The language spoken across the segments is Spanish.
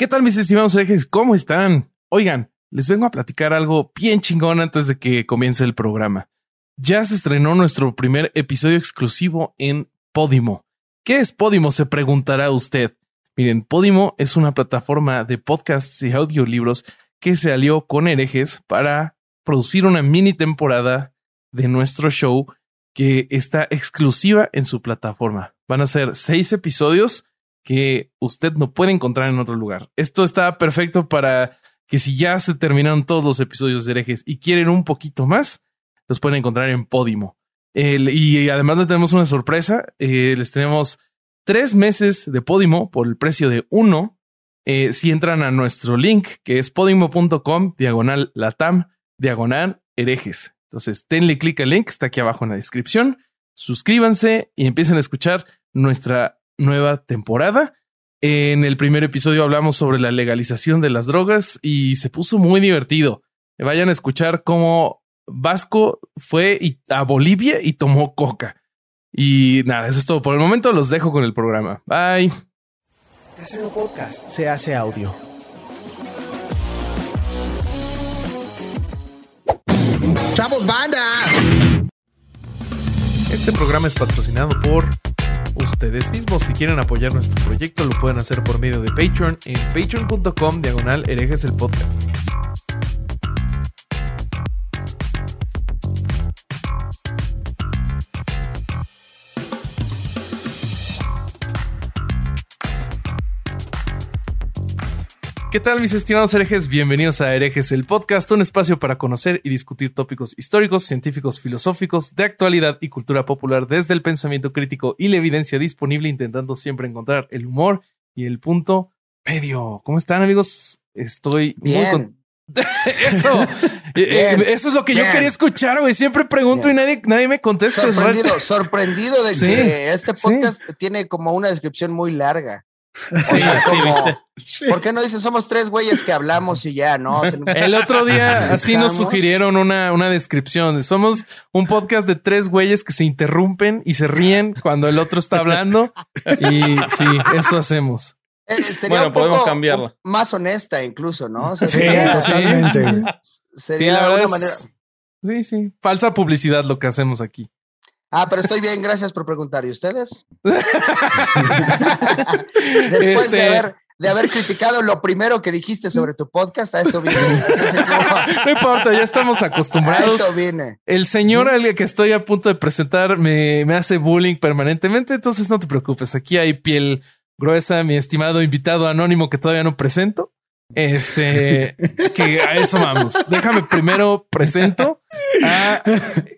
¿Qué tal mis estimados herejes? ¿Cómo están? Oigan, les vengo a platicar algo bien chingón antes de que comience el programa. Ya se estrenó nuestro primer episodio exclusivo en Podimo. ¿Qué es Podimo? Se preguntará usted. Miren, Podimo es una plataforma de podcasts y audiolibros que se alió con herejes para producir una mini temporada de nuestro show que está exclusiva en su plataforma. Van a ser seis episodios que usted no puede encontrar en otro lugar. Esto está perfecto para que si ya se terminaron todos los episodios de herejes y quieren un poquito más, los pueden encontrar en Podimo. y además les tenemos una sorpresa. Eh, les tenemos tres meses de Podimo por el precio de uno. Eh, si entran a nuestro link que es podimo.com diagonal latam diagonal herejes. Entonces, denle clic al link, está aquí abajo en la descripción. Suscríbanse y empiecen a escuchar nuestra nueva temporada. En el primer episodio hablamos sobre la legalización de las drogas y se puso muy divertido. Vayan a escuchar cómo Vasco fue a Bolivia y tomó coca. Y nada, eso es todo por el momento. Los dejo con el programa. Bye. Podcast se hace audio. ¡Chavos, banda! Este programa es patrocinado por ustedes mismos. Si quieren apoyar nuestro proyecto, lo pueden hacer por medio de Patreon en patreon.com diagonal el podcast. ¿Qué tal mis estimados herejes? Bienvenidos a Herejes, el podcast, un espacio para conocer y discutir tópicos históricos, científicos, filosóficos, de actualidad y cultura popular desde el pensamiento crítico y la evidencia disponible, intentando siempre encontrar el humor y el punto medio. ¿Cómo están amigos? Estoy Bien. muy con... Eso, Eh, Bien. eso es lo que yo quería escuchar, güey. Siempre pregunto Bien. y nadie, nadie me contesta. Sorprendido, sorprendido de Sí, que este sí. podcast tiene como una descripción muy larga. O Sí, sea, sí, como, ¿viste? ¿por qué no dices somos tres güeyes que hablamos y ya, no? El otro día así nos sugirieron una, una descripción. Somos un podcast de tres güeyes que se interrumpen y se ríen cuando el otro está hablando. Y sí, eso hacemos. Eh, sería Bueno, un poco podemos cambiarla. más honesta incluso, ¿no? O sea, Sí, sería, totalmente. güey. Sí, sería la verdad una manera. Sí, sí. Falsa publicidad lo que hacemos aquí. Ah, pero estoy bien, gracias por preguntar. ¿Y ustedes? Después Este- de haber de haber criticado lo primero que dijiste sobre tu podcast, a eso vine. No importa, ya estamos a acostumbrados. eso vine. El señor al que estoy a punto de presentar me, me hace bullying permanentemente, entonces no te preocupes. Aquí hay piel gruesa, mi estimado invitado anónimo que todavía no presento. Este, que a eso vamos. Déjame primero presento a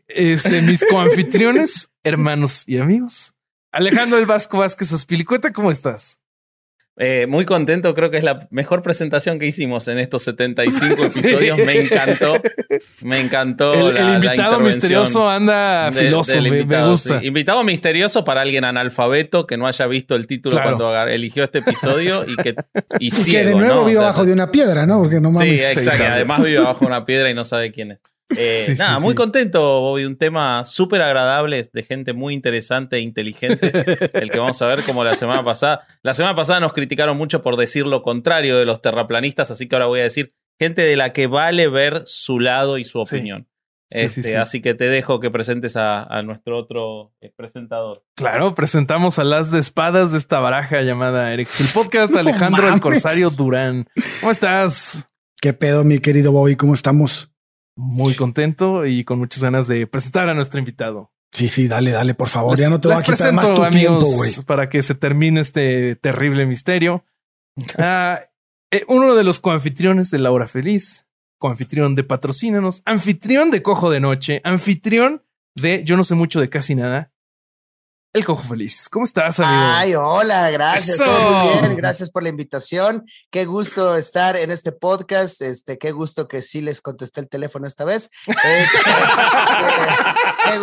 este, mis coanfitriones, hermanos y amigos. Alejandro El Vasco Vázquez Aspilicueta, ¿cómo estás? Eh, muy contento, creo que es la mejor presentación que hicimos en estos 75 episodios. Me encantó. Me encantó. El, la- el invitado misterioso anda de- filoso, me, me invitado, gusta. sí. Invitado misterioso para alguien analfabeto que no haya visto el título Claro. cuando eligió este episodio y que y Y ciego, que de nuevo ¿no? O vive sea, abajo de una piedra, ¿no? Porque no Sí, mames. exacto. claro. Además vive bajo una piedra y no sabe quién es. Eh, Sí, nada, sí. muy contento, Bobby. Un tema súper agradable, de gente muy interesante e inteligente. el que vamos a ver como la semana pasada. La semana pasada nos criticaron mucho por decir lo contrario de los terraplanistas, así que ahora voy a decir gente de la que vale ver su lado y su opinión. Sí, Este, sí, sí. Así que te dejo que presentes a, a nuestro otro eh, presentador. Claro, presentamos a las de espadas de esta baraja llamada Erex, el podcast de Alejandro el. Corsario Durán. ¿Cómo estás? ¿Qué pedo, mi querido Bobby? ¿Cómo estamos? Muy contento y con muchas ganas de presentar a nuestro invitado. Sí, sí, dale, dale, por favor. Les- ya no te voy a quitar más tu tiempo, güey. para que se termine este terrible misterio. Ah, eh, uno de los coanfitriones de La Hora Feliz, coanfitrión de Patrocínanos, anfitrión de Cojo de Noche, anfitrión de Yo no sé mucho de casi nada, el Cojo Feliz. ¿Cómo estás, amigo? Ay, hola, gracias. Eso. Todo muy bien. Gracias por la invitación. Qué gusto estar en este podcast. Este, qué gusto que sí les contesté el teléfono esta vez. Es- este, qué,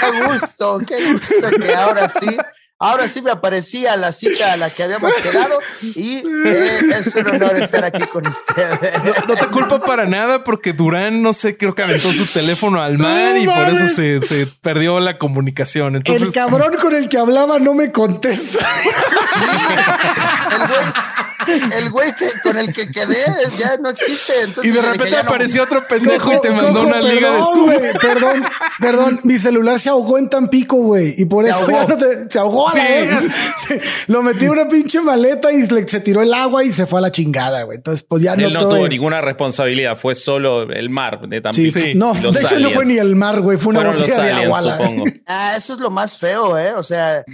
qué gusto, qué gusto que ahora sí. Ahora sí me aparecía la cita a la que habíamos quedado y eh, es un honor estar aquí con ustedes. No te culpo para nada porque Durán, no sé, creo que aventó su teléfono al mar No y por eso se, se perdió la comunicación. Entonces, el cabrón con el que hablaba no me contesta. Sí, el güey, el güey que, con el que quedé ya no existe. Entonces Y de repente no- apareció otro pendejo y te mandó cojo, una liga de Zoom. Perdón, perdón, mi celular se ahogó en Tampico, güey. Y por Se eso ahogó. ya no te- se ahogó Sí. verga. Se- lo metí en una pinche maleta y se tiró el agua y se fue a la chingada, güey. Entonces, pues ya no, Él no tuvo ninguna responsabilidad, fue solo el mar de Sí, Tampico. Sí. no, Los de hecho no fue ni el mar, güey. Fue una Fueron botella de agua. Ah, eso es lo más feo, ¿eh? O sea,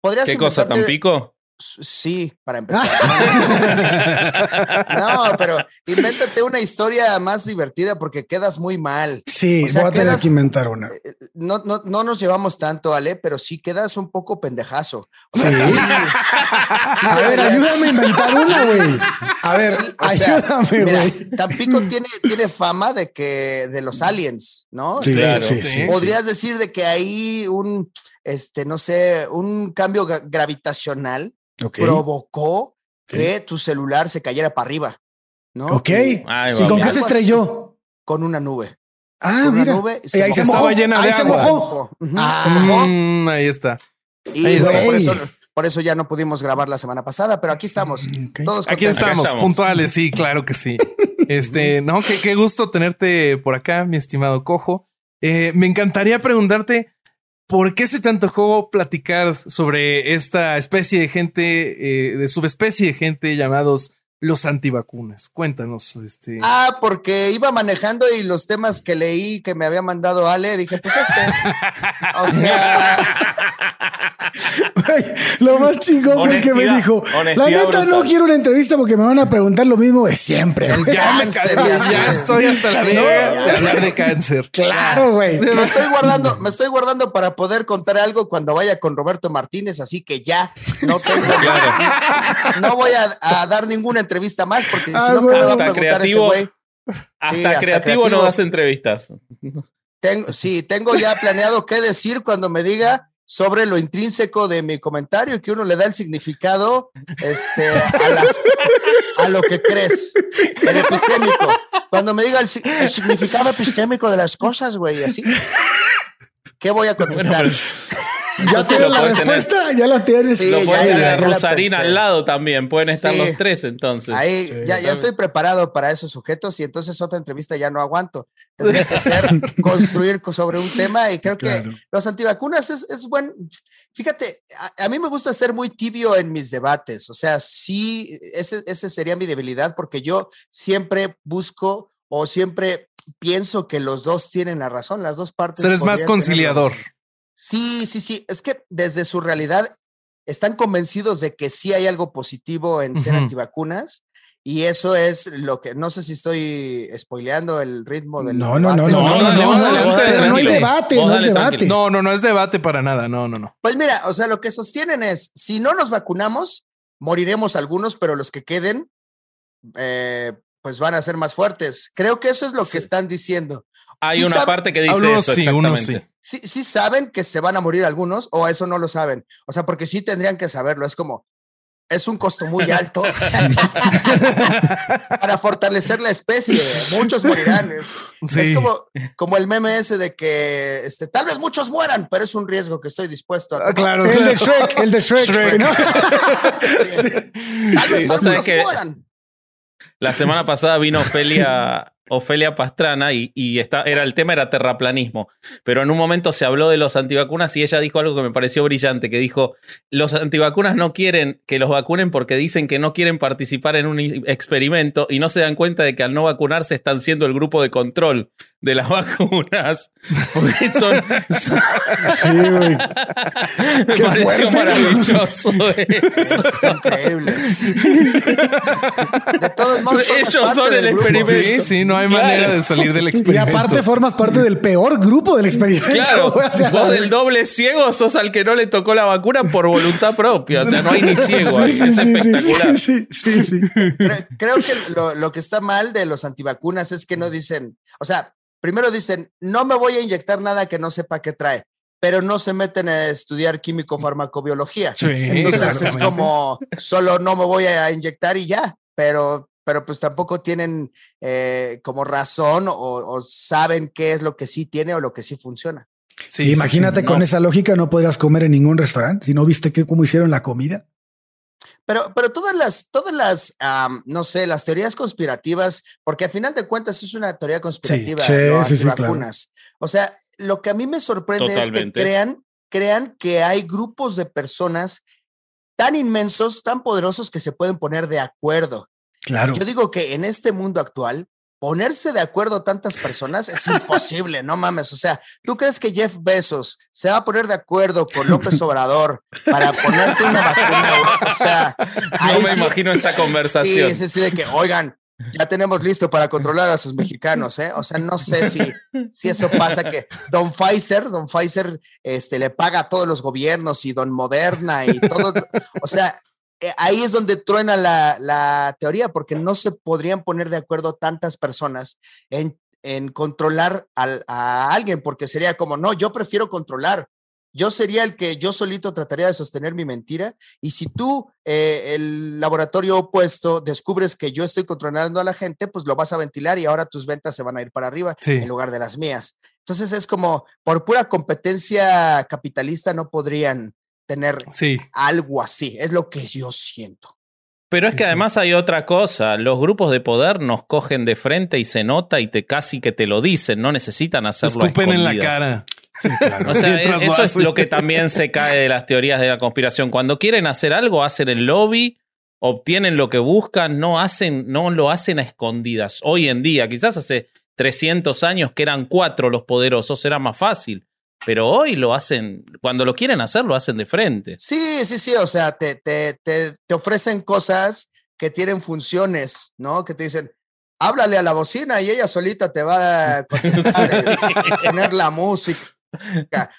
podrías ¿Qué cosa, Tampico? Sí, para empezar. no, pero invéntate una historia más divertida porque quedas muy mal. Sí, O sea, voy a tener quedas- que inventar una. No, no, no nos llevamos tanto, Ale, pero sí quedas un poco pendejazo. O Sí. sea, sí, sí A ver, ayúdame a inventar una, güey. A ver, Sí, o sea, ayúdame, mira, güey. Tampico tiene, tiene fama de que de los aliens, ¿no? Sí, Claro, sí, sí. sí. Podrías decir de que hay un, este, no sé, un cambio gravitacional Provocó que tu celular se cayera para arriba, ¿no? Ok. Ay. ¿Con qué se estrelló? Con una nube. Ah, Con una mira. nube Y ahí se mojó. mojó. Estaba llena de Ahí se agua. Se mojó. mojó. Ah. se mojó. Mm, ahí está. Y Ahí bueno, está. por eso, Güey. por eso ya no pudimos grabar la semana pasada, pero aquí estamos. Ok. Todos Aquí contentos. estamos, estamos. puntuales, sí, claro que sí. Este, no, qué, qué gusto tenerte por acá, mi estimado Cojo. Eh, me encantaría preguntarte por qué se te antojó platicar sobre esta especie de gente, eh, de subespecie de gente llamados los antivacunas. Cuéntanos, este. Ah, porque iba manejando y los temas que leí que me había mandado Ale, dije, pues este. O sea, Güey, Lo más chingón fue que me dijo, la neta no quiero una entrevista porque me van a preguntar lo mismo de siempre. güey". ya me cáncer, ya estoy hasta la verga de hablar de cáncer. Claro, güey. me estoy guardando, me estoy guardando para poder contar algo cuando vaya con Roberto Martínez, así que ya no tengo, Claro. no voy a, a dar ninguna entrevista más porque Ah, si no, ¿qué güey. me va a preguntar ese creativo. güey? Hasta, hasta creativo, creativo. no das entrevistas. Tengo, sí, tengo ya planeado qué decir cuando me diga sobre lo intrínseco de mi comentario, que uno le da el significado este, a, las- a lo que crees, el epistémico. Cuando me diga el, el significado epistémico de las cosas, güey, así. ¿Qué voy a contestar? Ya Entonces tienes la puedes tener. respuesta, ya la tienes. Sí, Lo ya, puedes ya, tener al lado también. Pueden estar Sí. los tres entonces. Ahí ya, ya estoy preparado para esos sujetos y entonces otra entrevista ya no aguanto. Tendría que ser construir co- sobre un tema y creo que Claro. los antivacunas es, es buen. Fíjate, a, a mí me gusta ser muy tibio en mis debates. O sea, sí, ese, ese sería mi debilidad porque yo siempre busco o siempre pienso que los dos tienen la razón, las dos partes. Eres más conciliador. Sí, sí, sí. Es que desde su realidad están convencidos de que sí hay algo positivo en ser antivacunas. Y eso es lo que, no sé si estoy spoileando el ritmo del No, no, no, debate. no, No, no, no, no, pero no hay tranquilo. debate, no es debate. No, no, no es debate para nada. No, no, no. Pues mira, o sea, lo que sostienen es, si no nos vacunamos, moriremos algunos, pero los que queden, eh, pues van a ser más fuertes. Creo que eso es lo que están diciendo. Hay Sí una sabe- parte que dice eso sí, exactamente. Sí, sí saben que se van a morir algunos o eso no lo saben. O sea, porque sí tendrían que saberlo. Es como, es un costo muy alto para fortalecer la especie. Muchos morirán. Es, Sí. es como, como el meme ese de que este, tal vez muchos mueran, pero es un riesgo que estoy dispuesto a Ah, tomar. claro, El claro. de Shrek, el de Shrek. Shrek. ¿no? Tal vez Sí, vos sabés algunos que- mueran. La semana pasada vino Ofelia, Ofelia Pastrana y, y está, era, el tema era terraplanismo. Pero en un momento se habló de los antivacunas y ella dijo algo que me pareció brillante, que dijo, los antivacunas no quieren que los vacunen porque dicen que no quieren participar en un experimento y no se dan cuenta de que al no vacunarse están siendo el grupo de control de las vacunas. Porque son... son- Sí, güey. me Qué pareció fuerte. maravilloso. Es increíble. De todos modos, Ellos son del el experimento. Sí, sí, no hay Claro. manera de salir del Y experimento. aparte formas parte del peor grupo del experimento. Claro, güey. O sea, vos del doble ciego sos al que no le tocó la vacuna por voluntad propia. O sea, no hay ni ciego ahí. Sí, Es sí, sí, espectacular. Sí, sí, sí. Creo, creo que lo, lo que está mal de los antivacunas es que no dicen, o sea, primero dicen, no me voy a inyectar nada que no sepa qué trae, pero no se meten a estudiar químico-farmacobiología. Sí, Entonces es como, solo no me voy a inyectar y ya, pero, pero pues tampoco tienen eh, como razón o, o saben qué es lo que sí tiene o lo que sí funciona. Sí, imagínate sí, con no. esa lógica no podrías comer en ningún restaurante si no viste que, cómo hicieron la comida. Pero, pero todas las, todas las, am, no sé, las teorías conspirativas, porque al final de cuentas es una teoría conspirativa, Sí, lo sí, sí, claro. antivacunas. O sea, lo que a mí me sorprende es que crean, crean que hay grupos de personas tan inmensos, tan poderosos que se pueden poner de acuerdo. Claro. Yo digo que en este mundo actual, ponerse de acuerdo tantas personas es imposible, no mames. O sea, ¿tú crees que Jeff Bezos se va a poner de acuerdo con López Obrador para ponerte una vacuna? O sea, No me sí- imagino esa conversación. Sí, sí, sí, de que, oigan, ya tenemos listo para controlar a sus mexicanos, ¿eh? O sea, no sé si, si eso pasa que Don Pfizer, Don Pfizer, este, le paga a todos los gobiernos y Don Moderna y todo. O sea, ahí es donde truena la, la teoría, porque no se podrían poner de acuerdo tantas personas en, en controlar al- a alguien, porque sería como, no, yo prefiero controlar. Yo sería el que yo solito trataría de sostener mi mentira y si tú, eh, el laboratorio opuesto, descubres que yo estoy controlando a la gente, pues lo vas a ventilar y ahora tus ventas se van a ir para arriba Sí. en lugar de las mías. Entonces es como, por pura competencia capitalista no podrían tener Sí. algo así. Es lo que yo siento. Pero es Sí, que sí. además hay otra cosa. Los grupos de poder nos cogen de frente y se nota y te casi que te lo dicen. No necesitan hacerlo. a Escupen en la escondidas. cara. Sí, claro. O sea, e- lo eso es lo que también se cae de las teorías de la conspiración. Cuando quieren hacer algo, hacen el lobby, obtienen lo que buscan, no hacen, no lo hacen a escondidas. Hoy en día, quizás hace 300 años que eran cuatro los poderosos, era más fácil. Pero hoy lo hacen, cuando lo quieren hacer, lo hacen de frente. Sí, sí, sí. O sea, te, te, te, te ofrecen cosas que tienen funciones, ¿no? Que te dicen, háblale a la bocina y ella solita te va a contestar, poner la música.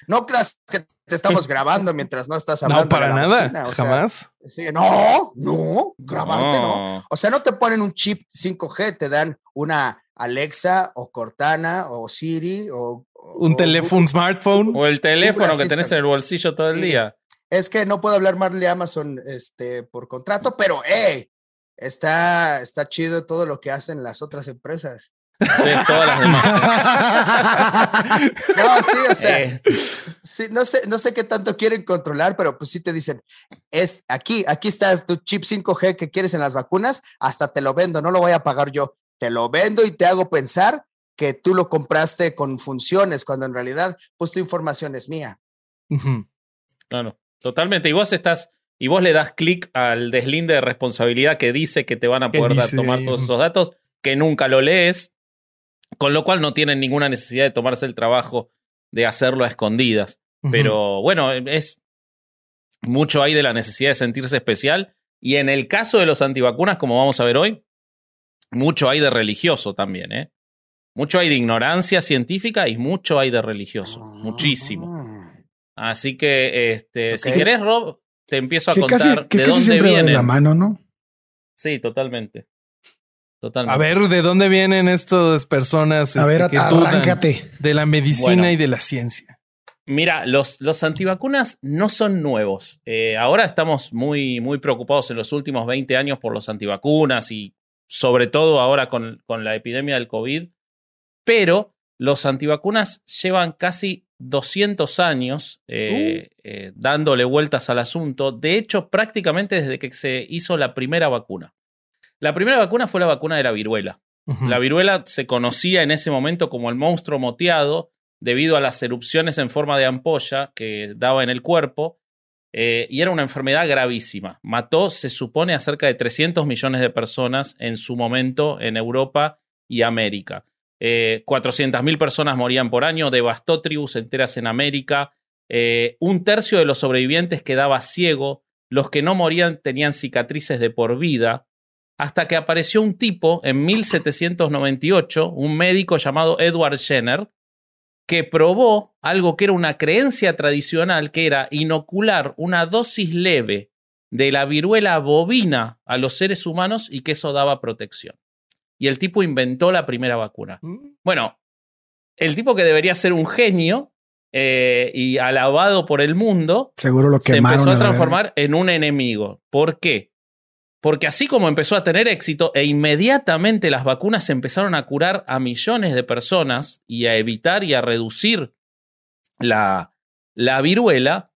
No creas que te estamos grabando mientras no estás hablando. No, para a la nada. bocina, o sea, Jamás. sí, no, no, grabarte no. No. O sea, no te ponen un chip 5G, te dan una Alexa o Cortana o Siri o... o- Un o teléfono, un smartphone. O el teléfono que tenés en el bolsillo todo el Sí. día. Es que no puedo hablar mal de Amazon este, por contrato, pero hey, está, está chido todo lo que hacen las otras empresas. Ustedes todas las demás. No, sí, o sea, Eh, sí, no, sé, no sé qué tanto quieren controlar, pero pues sí te dicen, es aquí, aquí está tu chip 5G que quieres en las vacunas, hasta te lo vendo, no lo voy a pagar yo, te lo vendo y te hago pensar que tú lo compraste con funciones, cuando en realidad, pues tu información es mía. Claro, totalmente. Y vos estás, y vos le das clic al deslinde de responsabilidad que dice que te van a ¿Qué poder dar- tomar ahí? todos esos datos, que nunca lo lees, con lo cual no tienen ninguna necesidad de tomarse el trabajo de hacerlo a escondidas. Pero bueno, es mucho hay de la necesidad de sentirse especial. Y en el caso de los antivacunas, como vamos a ver hoy, mucho hay de religioso también, ¿eh? Mucho hay de ignorancia científica y mucho hay de religioso. Muchísimo. Ah. Así que, este, si querés, Rob, te empiezo a que contar casi, que de casi dónde vienen. la mano, ¿no? Sí, totalmente. Totalmente. A ver, ¿de dónde vienen estas personas A este, ver, que dudan de la medicina Bueno. y de la ciencia? Mira, los, los antivacunas no son nuevos. Eh, ahora estamos muy, muy preocupados en los últimos 20 años por los antivacunas y sobre todo ahora con, con la epidemia del COVID. Pero los antivacunas llevan casi 200 años eh, eh, dándole vueltas al asunto. De hecho, prácticamente desde que se hizo la primera vacuna. La primera vacuna fue la vacuna de la viruela. La viruela se conocía en ese momento como el monstruo moteado debido a las erupciones en forma de ampolla que daba en el cuerpo eh, y era una enfermedad gravísima. Mató, se supone, a cerca de 300 millones de personas en su momento en Europa y América. Eh, 400.000 personas morían por año, devastó tribus enteras en América. Eh, un tercio de los sobrevivientes quedaba ciego, los que no morían tenían cicatrices de por vida, hasta que apareció un tipo en 1798, un médico llamado Edward Jenner, que probó algo que era una creencia tradicional, que era inocular una dosis leve de la viruela bovina a los seres humanos y que eso daba protección. Y el tipo inventó la primera vacuna. Mm. Bueno, el tipo que debería ser un genio eh, y alabado por el mundo, Seguro lo se empezó a transformar en un enemigo. ¿Por qué? Porque así como empezó a tener éxito e inmediatamente las vacunas empezaron a curar a millones de personas y a evitar y a reducir la, la viruela,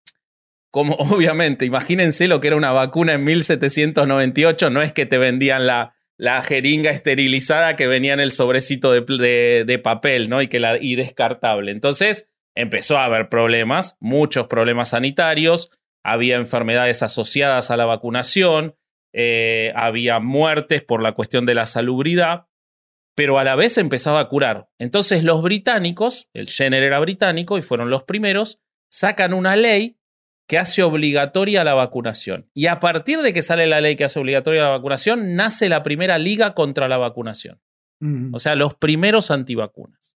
como obviamente, imagínense lo que era una vacuna en 1798, no es que te vendían la, la jeringa esterilizada que venía en el sobrecito de, de, papel, ¿no? Y, que la, y descartable. Entonces empezó a haber problemas, muchos problemas sanitarios, había enfermedades asociadas a la vacunación, eh, había muertes por la cuestión de la salubridad, pero a la vez empezaba a curar. Entonces los británicos, el Jenner era británico y fueron los primeros, sacan una ley que hace obligatoria la vacunación. Y a partir de que sale la ley que hace obligatoria la vacunación, nace la primera liga contra la vacunación. O sea, los primeros antivacunas.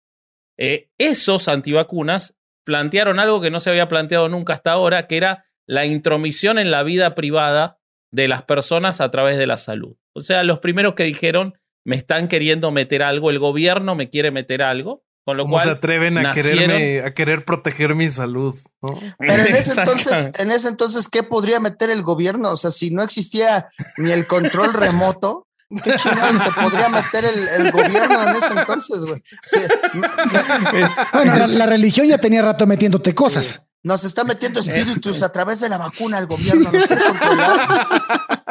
Eh, esos antivacunas plantearon algo que no se había planteado nunca hasta ahora, que era la intromisión en la vida privada de las personas a través de la salud. O sea, los primeros que dijeron, me están queriendo meter algo, el gobierno me quiere meter algo, con lo ¿Cómo cual se atreven a, quererme, a querer proteger mi salud? Pero en ese, entonces, en ese entonces, ¿qué podría meter el gobierno? O sea, si no existía ni el control remoto, ¿qué chingados te podría meter el, gobierno en ese entonces, güey? bueno, la, religión ya tenía rato metiéndote cosas. Nos está metiendo espíritus a través de la vacuna el gobierno. Nos quiere controlar.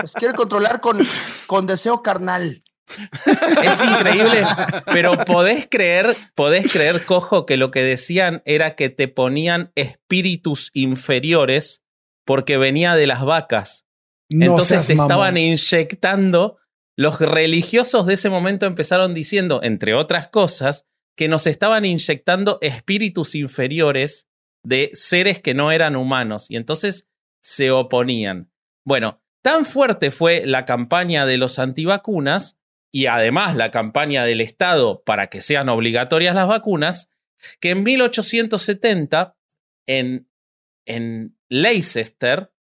Nos quiere controlar con, con deseo carnal. Es increíble, pero podés creer, podés creer, cojo, que lo que decían era que te ponían espíritus inferiores porque venía de las vacas. Entonces se estaban inyectando. Los religiosos de ese momento empezaron diciendo, entre otras cosas, que nos estaban inyectando espíritus inferiores de seres que no eran humanos y entonces se oponían. Bueno, tan fuerte fue la campaña de los antivacunas y además la campaña del Estado para que sean obligatorias las vacunas, que en 1870 en, en Leicester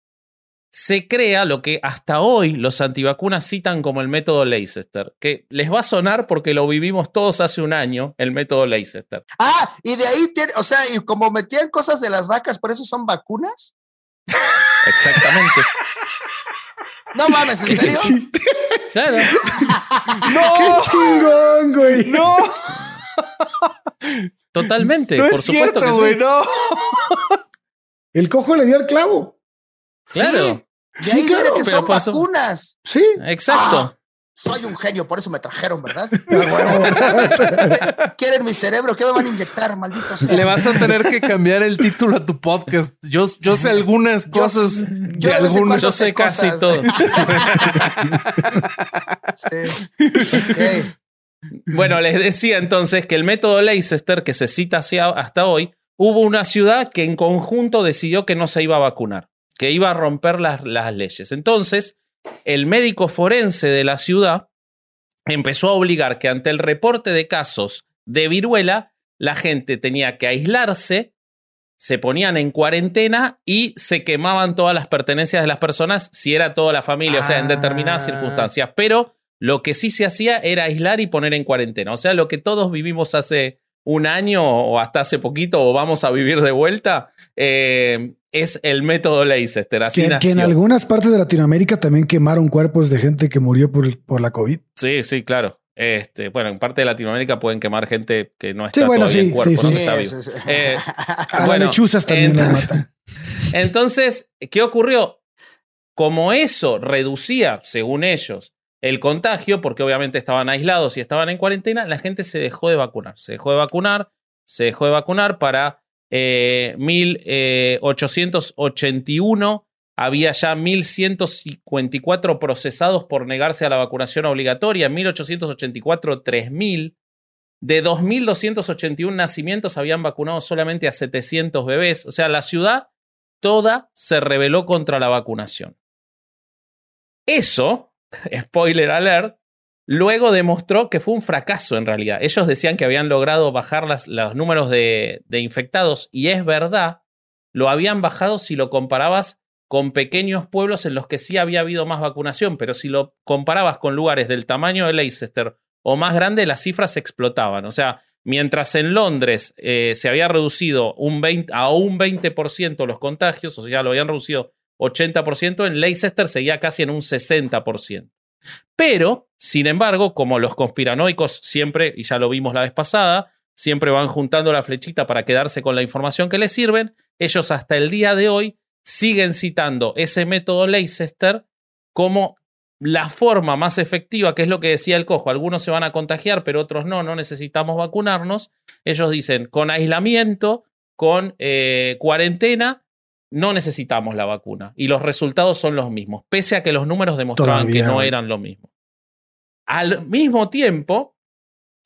se crea lo que hasta hoy los antivacunas citan como el método Leicester, que les va a sonar porque lo vivimos todos hace un año, el método Leicester. Ah, y de ahí, o sea, y como metían cosas de las vacas, por eso son vacunas. Exactamente. No mames, ¿en serio? Claro. ¡No! ¡Qué chingón, güey! ¡No! Totalmente, no por es supuesto cierto, que güey, sí. no. El cojo le dio el clavo. Claro. Sí, de Sí, viene claro, que son pasó- vacunas. Sí. Exacto. Ah. Soy un genio, por eso me trajeron, ¿verdad? Ah, Quieren mi cerebro, ¿qué me van a inyectar, maldito sea? Le vas a tener que cambiar el título a tu podcast. Yo, yo sé algunas Yo- cosas yo algunos. cuando Yo sé casi todo. Sí. Bueno, les decía entonces que el método Leicester, que se cita hacia- hasta hoy, hubo una ciudad que en conjunto decidió que no se iba a vacunar, que iba a romper las, las leyes. Entonces, el médico forense de la ciudad empezó a obligar que ante el reporte de casos de viruela, la gente tenía que aislarse, se ponían en cuarentena y se quemaban todas las pertenencias de las personas si era toda la familia, o sea, en determinadas Ah. circunstancias. Pero lo que sí se hacía era aislar y poner en cuarentena. O sea, lo que todos vivimos hace un año o hasta hace poquito o vamos a vivir de vuelta, eh, es el método Leicester. Así Que, que en algunas partes de Latinoamérica también quemaron cuerpos de gente que murió por, por la COVID. Sí, sí, claro. Este, bueno, en parte de Latinoamérica pueden quemar gente que no está Sí, bueno, todavía en sí, cuerpo, sí, no sí. está Sí, vivo. sí, sí. Eh, A Bueno, las lechuzas también las entonces- matan. Entonces, ¿qué ocurrió? Como eso reducía, según ellos, el contagio, porque obviamente estaban aislados y estaban en cuarentena, la gente se dejó de vacunar. Se dejó de vacunar, se dejó de vacunar para eh, 1881. Había ya 1.154 procesados por negarse a la vacunación obligatoria. En 1884, 3.000. De 2.281 nacimientos habían vacunado solamente a 700 bebés. O sea, la ciudad toda se rebeló contra la vacunación. Eso, spoiler alert, luego demostró que fue un fracaso en realidad. Ellos decían que habían logrado bajar las- los números de, de infectados y es verdad, lo habían bajado si lo comparabas con pequeños pueblos en los que sí había habido más vacunación, pero si lo comparabas con lugares del tamaño de Leicester o más grande, las cifras explotaban. O sea, mientras en Londres eh, se había reducido un 20 a un 20% los contagios, o sea, lo habían reducido 80%, en Leicester seguía casi en un 60%. Pero, sin embargo, como los conspiranoicos siempre, y ya lo vimos la vez pasada, siempre van juntando la flechita para quedarse con la información que les sirven, ellos hasta el día de hoy siguen citando ese método Leicester como la forma más efectiva, que es lo que decía el cojo, algunos se van a contagiar, pero otros no, no necesitamos vacunarnos. Ellos dicen, con aislamiento, con eh, cuarentena, no necesitamos la vacuna. Y los resultados son los mismos, pese a que los números demostraban que no eran lo mismo. Al mismo tiempo,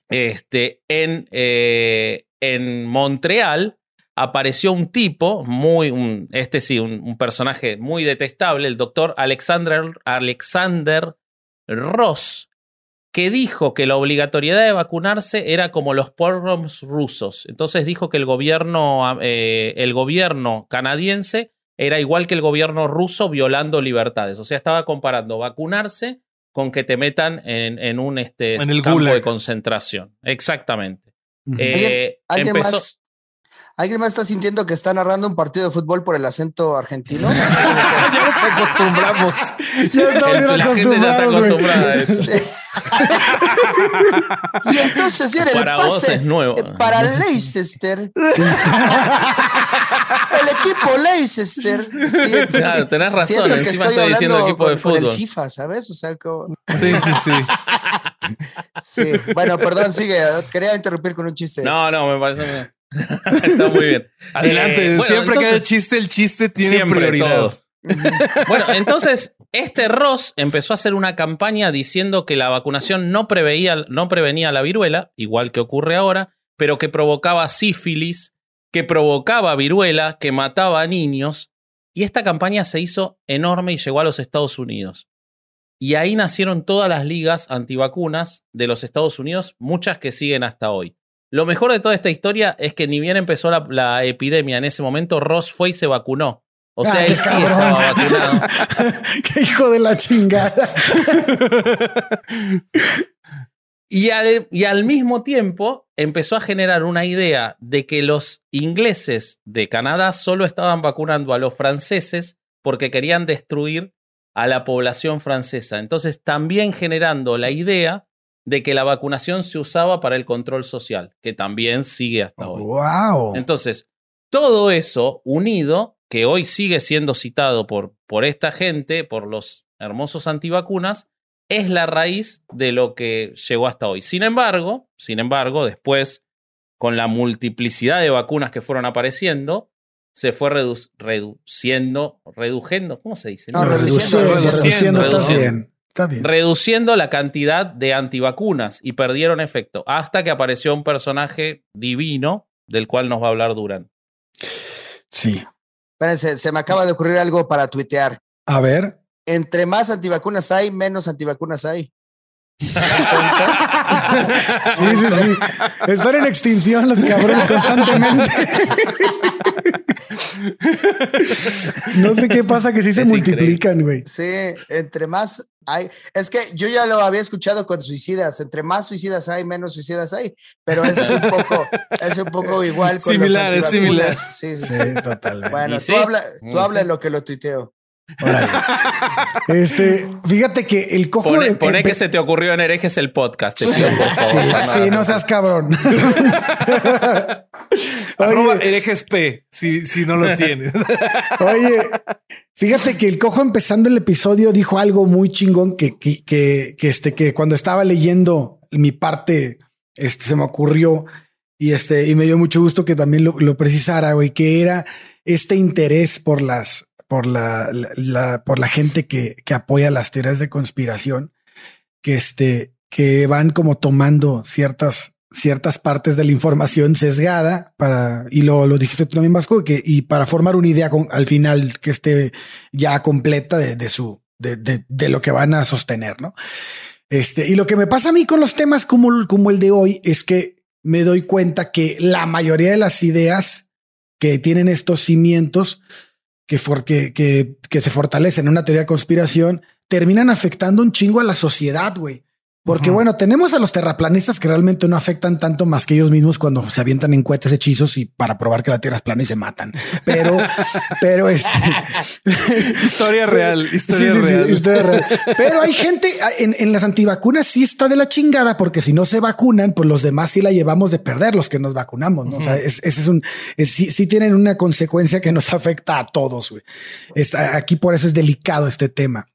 este, en, eh, en Montreal apareció un tipo, muy, este sí, un, personaje muy detestable, el doctor Alexander, Alexander Ross, que dijo que la obligatoriedad de vacunarse era como los pogroms rusos. Entonces dijo que el gobierno, eh, el gobierno canadiense era igual que el gobierno ruso violando libertades. O sea, estaba comparando vacunarse con que te metan en, un este, campo de concentración. Exactamente. Eh, ¿Alguien, más, ¿Alguien más está sintiendo que está narrando un partido de fútbol por el acento argentino? ya nos acostumbramos. Ya estamos acostumbrados. y entonces viene el pase nuevo. para Leicester. el equipo Leicester. Sí, claro, tenés razón. Encima estoy, diciendo equipo de fútbol. Con el FIFA, ¿sabes? O sea, como... Sí, sí, sí. sí. Bueno, perdón, sigue. Quería interrumpir con un chiste. No, no, me parece bien. Está muy bien. Adelante. Eh, siempre que haya chiste, el chiste tiene prioridad. Bueno, entonces este Ross empezó a hacer una campaña diciendo que la vacunación no, preveía, no prevenía la viruela, igual que ocurre ahora, pero que provocaba sífilis, que provocaba viruela, que mataba a niños. Y esta campaña se hizo enorme y llegó a los Estados Unidos. Y ahí nacieron todas las ligas antivacunas de los Estados Unidos, muchas que siguen hasta hoy. Lo mejor de toda esta historia es que ni bien empezó la, epidemia en ese momento, Ross fue y se vacunó. O sea, ah, él sí estaba vacunado. qué hijo de la chingada. y, al, y al mismo tiempo empezó a generar una idea de que los ingleses de Canadá solo estaban vacunando a los franceses porque querían destruir a la población francesa. Entonces, también generando la idea de que la vacunación se usaba para el control social, que también sigue hasta hoy. Wow. Entonces, todo eso unido, que hoy sigue siendo citado por, por esta gente, por los hermosos antivacunas, es la raíz de lo que llegó hasta hoy. Sin embargo, sin embargo, después, con la multiplicidad de vacunas que fueron apareciendo, se fue reduciendo, redujendo, ¿cómo se dice? No, reduciendo, reduciendo, reduciendo, reduciendo la cantidad de antivacunas y perdieron efecto hasta que apareció un personaje divino del cual nos va a hablar Durán. Sí. Espérense, se me acaba de ocurrir algo para tuitear. A ver. Entre más antivacunas hay, menos antivacunas hay. sí, sí, sí. Están en extinción los cabrones constantemente. no sé qué pasa que sí se multiplican, güey. Sí, entre más hay, es que yo ya lo había escuchado con suicidas, entre más suicidas hay, menos suicidas hay, pero es un poco, es un poco igual con similar, es similar. Sí, sí, sí, totalmente. Bueno, tú habla, tú habla en lo que lo tuiteo. Este, fíjate que el cojo. Pone, que se te ocurrió en herejes el podcast. sí, sí, no seas cabrón. Arroba herejes P, si, si no lo tienes. Oye, fíjate que el cojo empezando el episodio dijo algo muy chingón que, que, que, este, que cuando estaba leyendo mi parte, este, se me ocurrió y este, y me dio mucho gusto que también lo, lo precisara, güey, que era este interés por las por la, por la gente que, que, apoya las teorías de conspiración, que este, que van como tomando ciertas, ciertas partes de la información sesgada para, y lo, lo dijiste tú también, Vasco, que, y para formar una idea con, al final que esté ya completa de, de su, de, de, de, lo que van a sostener, ¿no? Este, y lo que me pasa a mí con los temas como, como el de hoy es que me doy cuenta que la mayoría de las ideas que tienen estos cimientos que, que, que, se fortalecen en una teoría de conspiración, terminan afectando un chingo a la sociedad, güey. Porque bueno, tenemos a los terraplanistas que realmente no afectan tanto más que ellos mismos cuando se avientan en cohetes hechizos y para probar que la Tierra es plana y se matan. Pero, pero este, Historia real, historia Sí, sí, sí, real. historia real. Pero hay gente ah, en, en las antivacunas sí está de la chingada porque si no se vacunan, pues los demás sí la llevamos de perder los que nos vacunamos. ¿no? O sea, es- ese es un es- sí, sí tienen una consecuencia que nos afecta a todos. güey. Está, aquí por eso es delicado este tema.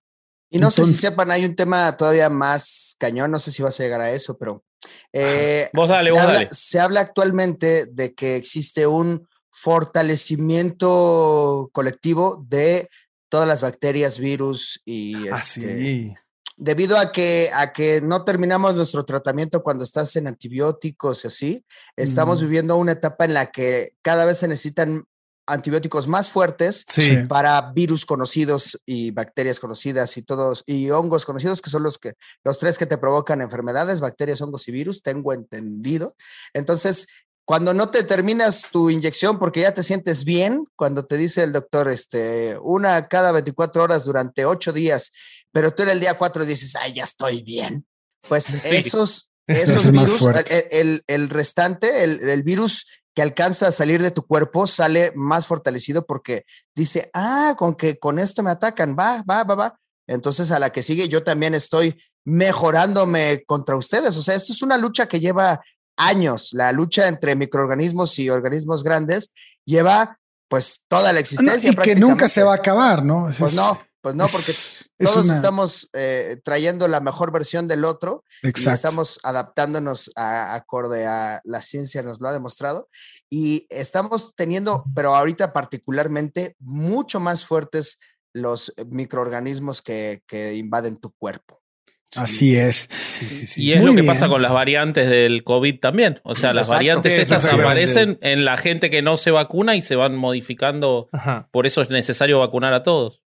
Y no sé si sepan, hay un tema todavía más cañón, no sé si vas a llegar a eso, pero eh, Vos dale, se, vos habla, dale. se habla actualmente de que existe un fortalecimiento colectivo de todas las bacterias, virus y Ah, este, sí. debido a que, a que no terminamos nuestro tratamiento cuando estás en antibióticos y así, estamos Mm. viviendo una etapa en la que cada vez se necesitan antibióticos más fuertes Sí. Para virus conocidos y bacterias conocidas y todos y hongos conocidos que son los que los tres que te provocan enfermedades, bacterias, hongos y virus, tengo entendido. Entonces, cuando no te terminas tu inyección porque ya te sientes bien, cuando te dice el doctor, este, una cada 24 horas durante ocho días, pero tú en el día cuatro dices, ay, ya estoy bien. Pues esos, esos Es virus, el, el- el restante, el, el virus que alcanza a salir de tu cuerpo sale más fortalecido porque dice, ah, con que con esto me atacan, va, va, va, va. Entonces a la que sigue yo también estoy mejorándome contra ustedes. O sea, esto es una lucha que lleva años. La lucha entre microorganismos y organismos grandes lleva pues toda la No, existencia. y que nunca se va a acabar, ¿no? Es- Pues no, pues no, porque es- es todos una- estamos eh, trayendo la mejor versión del otro y estamos adaptándonos a, acorde a la ciencia, nos lo ha demostrado. Y estamos teniendo, pero ahorita particularmente, mucho más fuertes los microorganismos que, que invaden tu cuerpo. Así es. Sí, sí, sí. Y es Muy lo que bien. pasa con las variantes del COVID también. O sea, las variantes Sí, esas aparecen en la gente que no se vacuna y se van modificando. Ajá. Por eso es necesario vacunar a todos.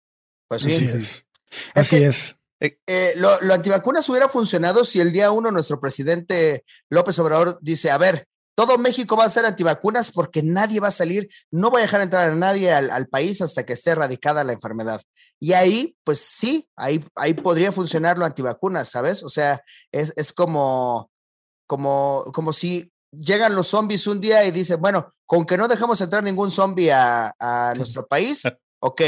Sí. Así sí. es. Es Así que- es. Eh, lo, lo antivacunas hubiera funcionado si el día uno nuestro presidente López Obrador dice, a ver, todo México va a ser antivacunas porque nadie va a salir, no voy a dejar entrar a nadie al, al país hasta que esté erradicada la enfermedad. Y ahí, pues sí, ahí, ahí podría funcionar lo antivacunas, ¿sabes? O sea, es, es como, como, como si llegan los zombies un día y dicen, bueno, con que no dejamos entrar ningún zombie a, a nuestro país, ok,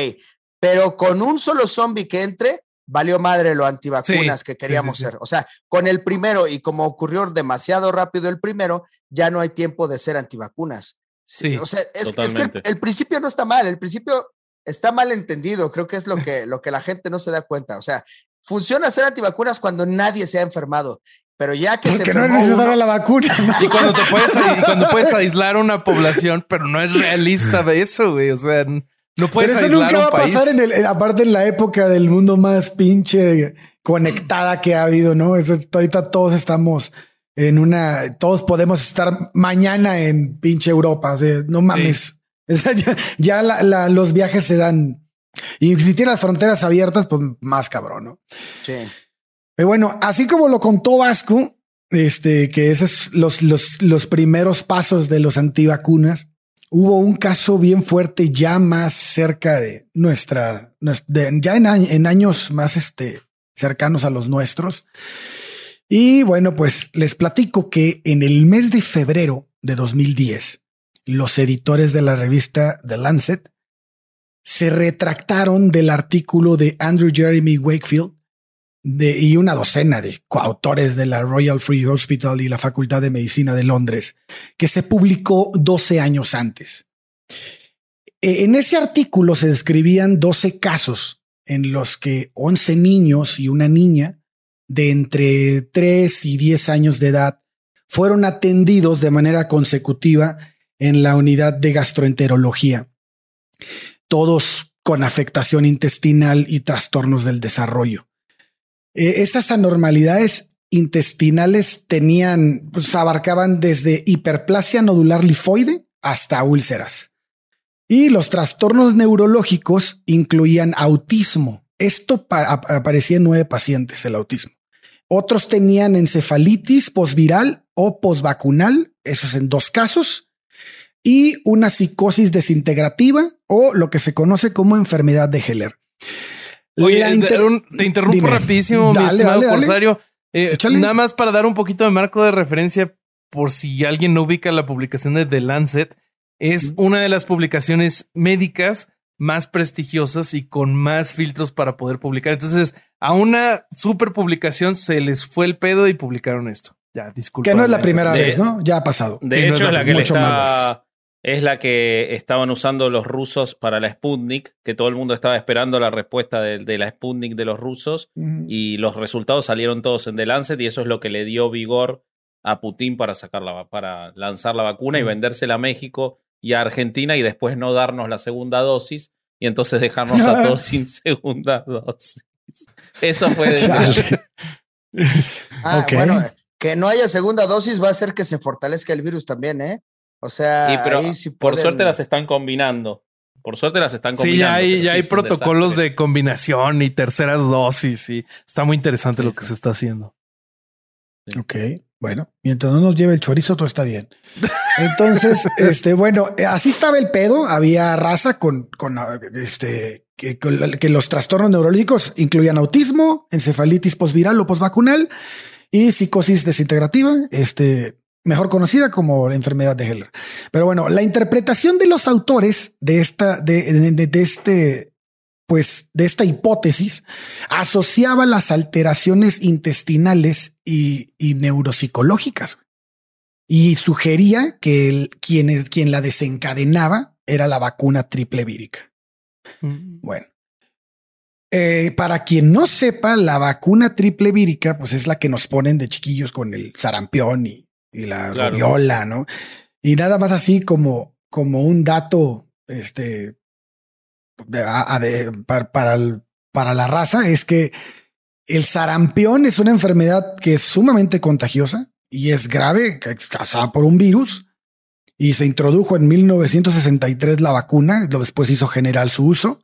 pero con un solo zombie que entre, valió madre lo antivacunas Sí, que queríamos sí, sí. ser. O sea, con el primero y como ocurrió demasiado rápido el primero, ya no hay tiempo de ser antivacunas. Sí, o sea, es, es que el, el principio no está mal, el principio está mal entendido, creo que es lo que, lo que la gente no se da cuenta. O sea, funciona ser antivacunas cuando nadie se ha enfermado, pero ya que se Porque no es necesaria uno- la vacuna. ¿no? Y cuando te puedes, y cuando puedes aislar una población, pero no es realista de eso, güey. O sea, no puedes Pero eso aislar nunca va a pasar en el, en- aparte en la época del mundo más pinche conectada que ha habido, ¿no? Es- ahorita todos estamos en una, todos podemos estar mañana en pinche Europa. O sea, no mames. O sea, ya ya la- la- los viajes se dan. Y si tiene las fronteras abiertas, pues más cabrón, ¿no? Sí. Pero bueno, así como lo contó Vasco, este, que esos es los, los, los primeros pasos de los antivacunas, hubo un caso bien fuerte ya más cerca de nuestra, ya en años más este, cercanos a los nuestros. Y bueno, pues les platico que en el mes de febrero de 2010, los editores de la revista The Lancet se retractaron del artículo de Andrew Jeremy Wakefield de, y una docena de coautores de la Royal Free Hospital y la Facultad de Medicina de Londres, que se publicó 12 años antes. E- En ese artículo se describían 12 casos en los que 11 niños y una niña de entre 3 y 10 años de edad fueron atendidos de manera consecutiva en la unidad de gastroenterología, todos con afectación intestinal y trastornos del desarrollo. Eh, esas anormalidades intestinales tenían, pues abarcaban desde hiperplasia nodular lifoide hasta úlceras. Y los trastornos neurológicos incluían autismo. Esto pa- ap- aparecía en nueve pacientes, el autismo. Otros tenían encefalitis posviral o posvacunal, eso es en dos casos, y una psicosis desintegrativa o lo que se conoce como enfermedad de Heller. Oye, La te- inter- un- te interrumpo Dime. rapidísimo, mi estimado dale, dale. Corsario. Eh, Échale. nada más para dar un poquito de marco de referencia, por si alguien no ubica la publicación de The Lancet, es una de las publicaciones médicas más prestigiosas y con más filtros para poder publicar. Entonces, a una super publicación se les fue el pedo y publicaron esto. Ya, disculpa. Que no es la primera De- vez, ¿no? Ya ha pasado. De Sí, hecho, es es la- la que le mucho más está- es la que estaban usando los rusos para la Sputnik, que todo el mundo estaba esperando la respuesta de, de la Sputnik de los rusos y los resultados salieron todos en The Lancet y eso es lo que le dio vigor a Putin para sacar la, para lanzar la vacuna y vendérsela a México y a Argentina y después no darnos la segunda dosis y entonces dejarnos a todos sin segunda dosis. Eso fue de-. Ah, bueno, que no haya segunda dosis va a hacer que se fortalezca el virus también, ¿eh? O sea, Sí, pero ahí sí por pueden- suerte las están combinando. Por suerte las están Sí, combinando. ya hay, pero ya sí hay protocolos desastre. de combinación y terceras dosis y está muy interesante Sí, lo que sí. se está haciendo. Ok, bueno, mientras no nos lleve el chorizo, todo está bien. Entonces, este, bueno, eh, así estaba el pedo. Había raza con, con este, que, con la- que los trastornos neurológicos incluían autismo, encefalitis posviral o posvacunal y psicosis desintegrativa, este, mejor conocida como la enfermedad de Heller. Pero bueno, la interpretación de los autores de esta, de, de- de este, pues, de esta hipótesis asociaba las alteraciones intestinales y, y neuropsicológicas y sugería que el- quien, es- quien la desencadenaba era la vacuna triple vírica. Bueno, eh, para quien no sepa, la vacuna triple vírica, pues es la que nos ponen de chiquillos con el sarampión y, y la Claro. rubiola, ¿no? Y nada más así como, como un dato, este, de- a- a- de- para, para, el- para la raza, es que el sarampión es una enfermedad que es sumamente contagiosa y es grave, causada por un virus. Y se introdujo en 1963 la vacuna, lo después hizo general su uso.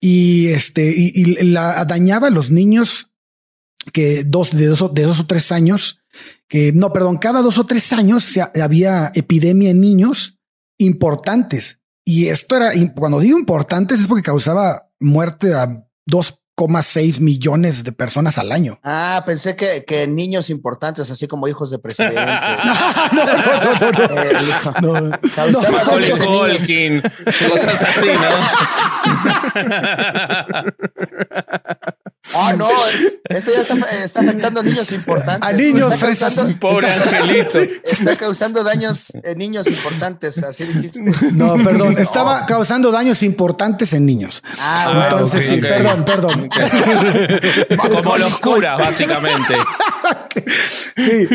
Y este, y, y la dañaba a los niños que dos, de dos, de dos o tres años, que no, perdón, cada dos o tres años se, había epidemia en niños importantes. Y esto era, cuando digo importantes, es porque causaba muerte a 2,6 millones de personas al año. Ah, pensé que, que niños importantes, así como hijos de presidentes. no, no, no, no, no. Eh, No, Causaba no, cosas así, Ah, no, es- esto ya está, está afectando a niños importantes. A niños fresas. Pobre angelito. está causando daños en niños importantes, así dijiste. no, perdón, estaba no. causando daños importantes en niños. Ah, Ah, bueno, Entonces, sí, perdón, perdón. Como los curas, básicamente. Sí,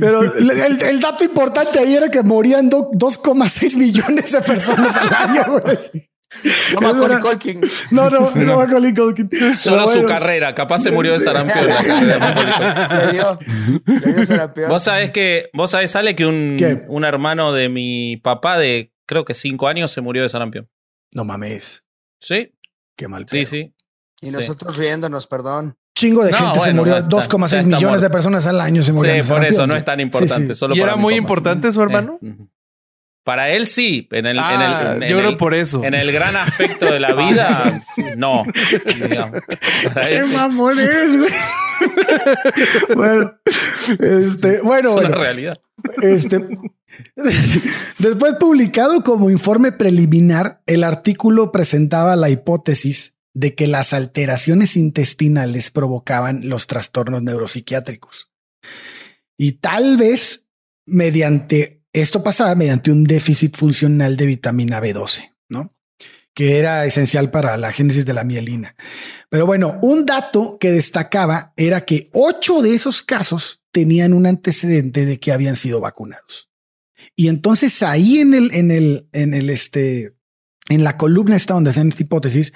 pero el, el dato importante ahí era que morían do- 2,6 millones de personas al año. güey. no Macaulay Culkin. No, no, no, Macaulay Culkin. Solo su carrera. Capaz se murió de sarampión. la carrera de Macaulay Culkin. Le dio, le dio sarampión. Vos sabés que, vos sabés, Ale, que un, ¿Qué? un hermano de mi papá de creo que cinco años se murió de sarampión. No mames, Sí, qué mal. sí, pedo. sí. Y nosotros riéndonos, perdón. Chingo de No, gente se murió. ya está, 2,6 ya está millones de personas al año se murieron. Sí, de por eso no es tan Sí, importante. sí. Solo ¿Y para era muy papá. importante su hermano? Eh, Para él sí, en el, en Ah, el- en yo el- creo por eso. En el gran aspecto de la vida, no. digamos. Para Qué él sí, mamón es, güey. bueno, este, bueno, es una bueno, realidad. este, después publicado como informe preliminar, el artículo presentaba la hipótesis de que las alteraciones intestinales provocaban los trastornos neuropsiquiátricos. Y tal vez mediante, esto pasaba mediante un déficit funcional de vitamina B12, ¿no? Que era esencial para la génesis de la mielina. Pero bueno, un dato que destacaba era que ocho de esos casos tenían un antecedente de que habían sido vacunados. Y entonces ahí en el, en el, en el, este, en la columna esta donde hacen esta hipótesis,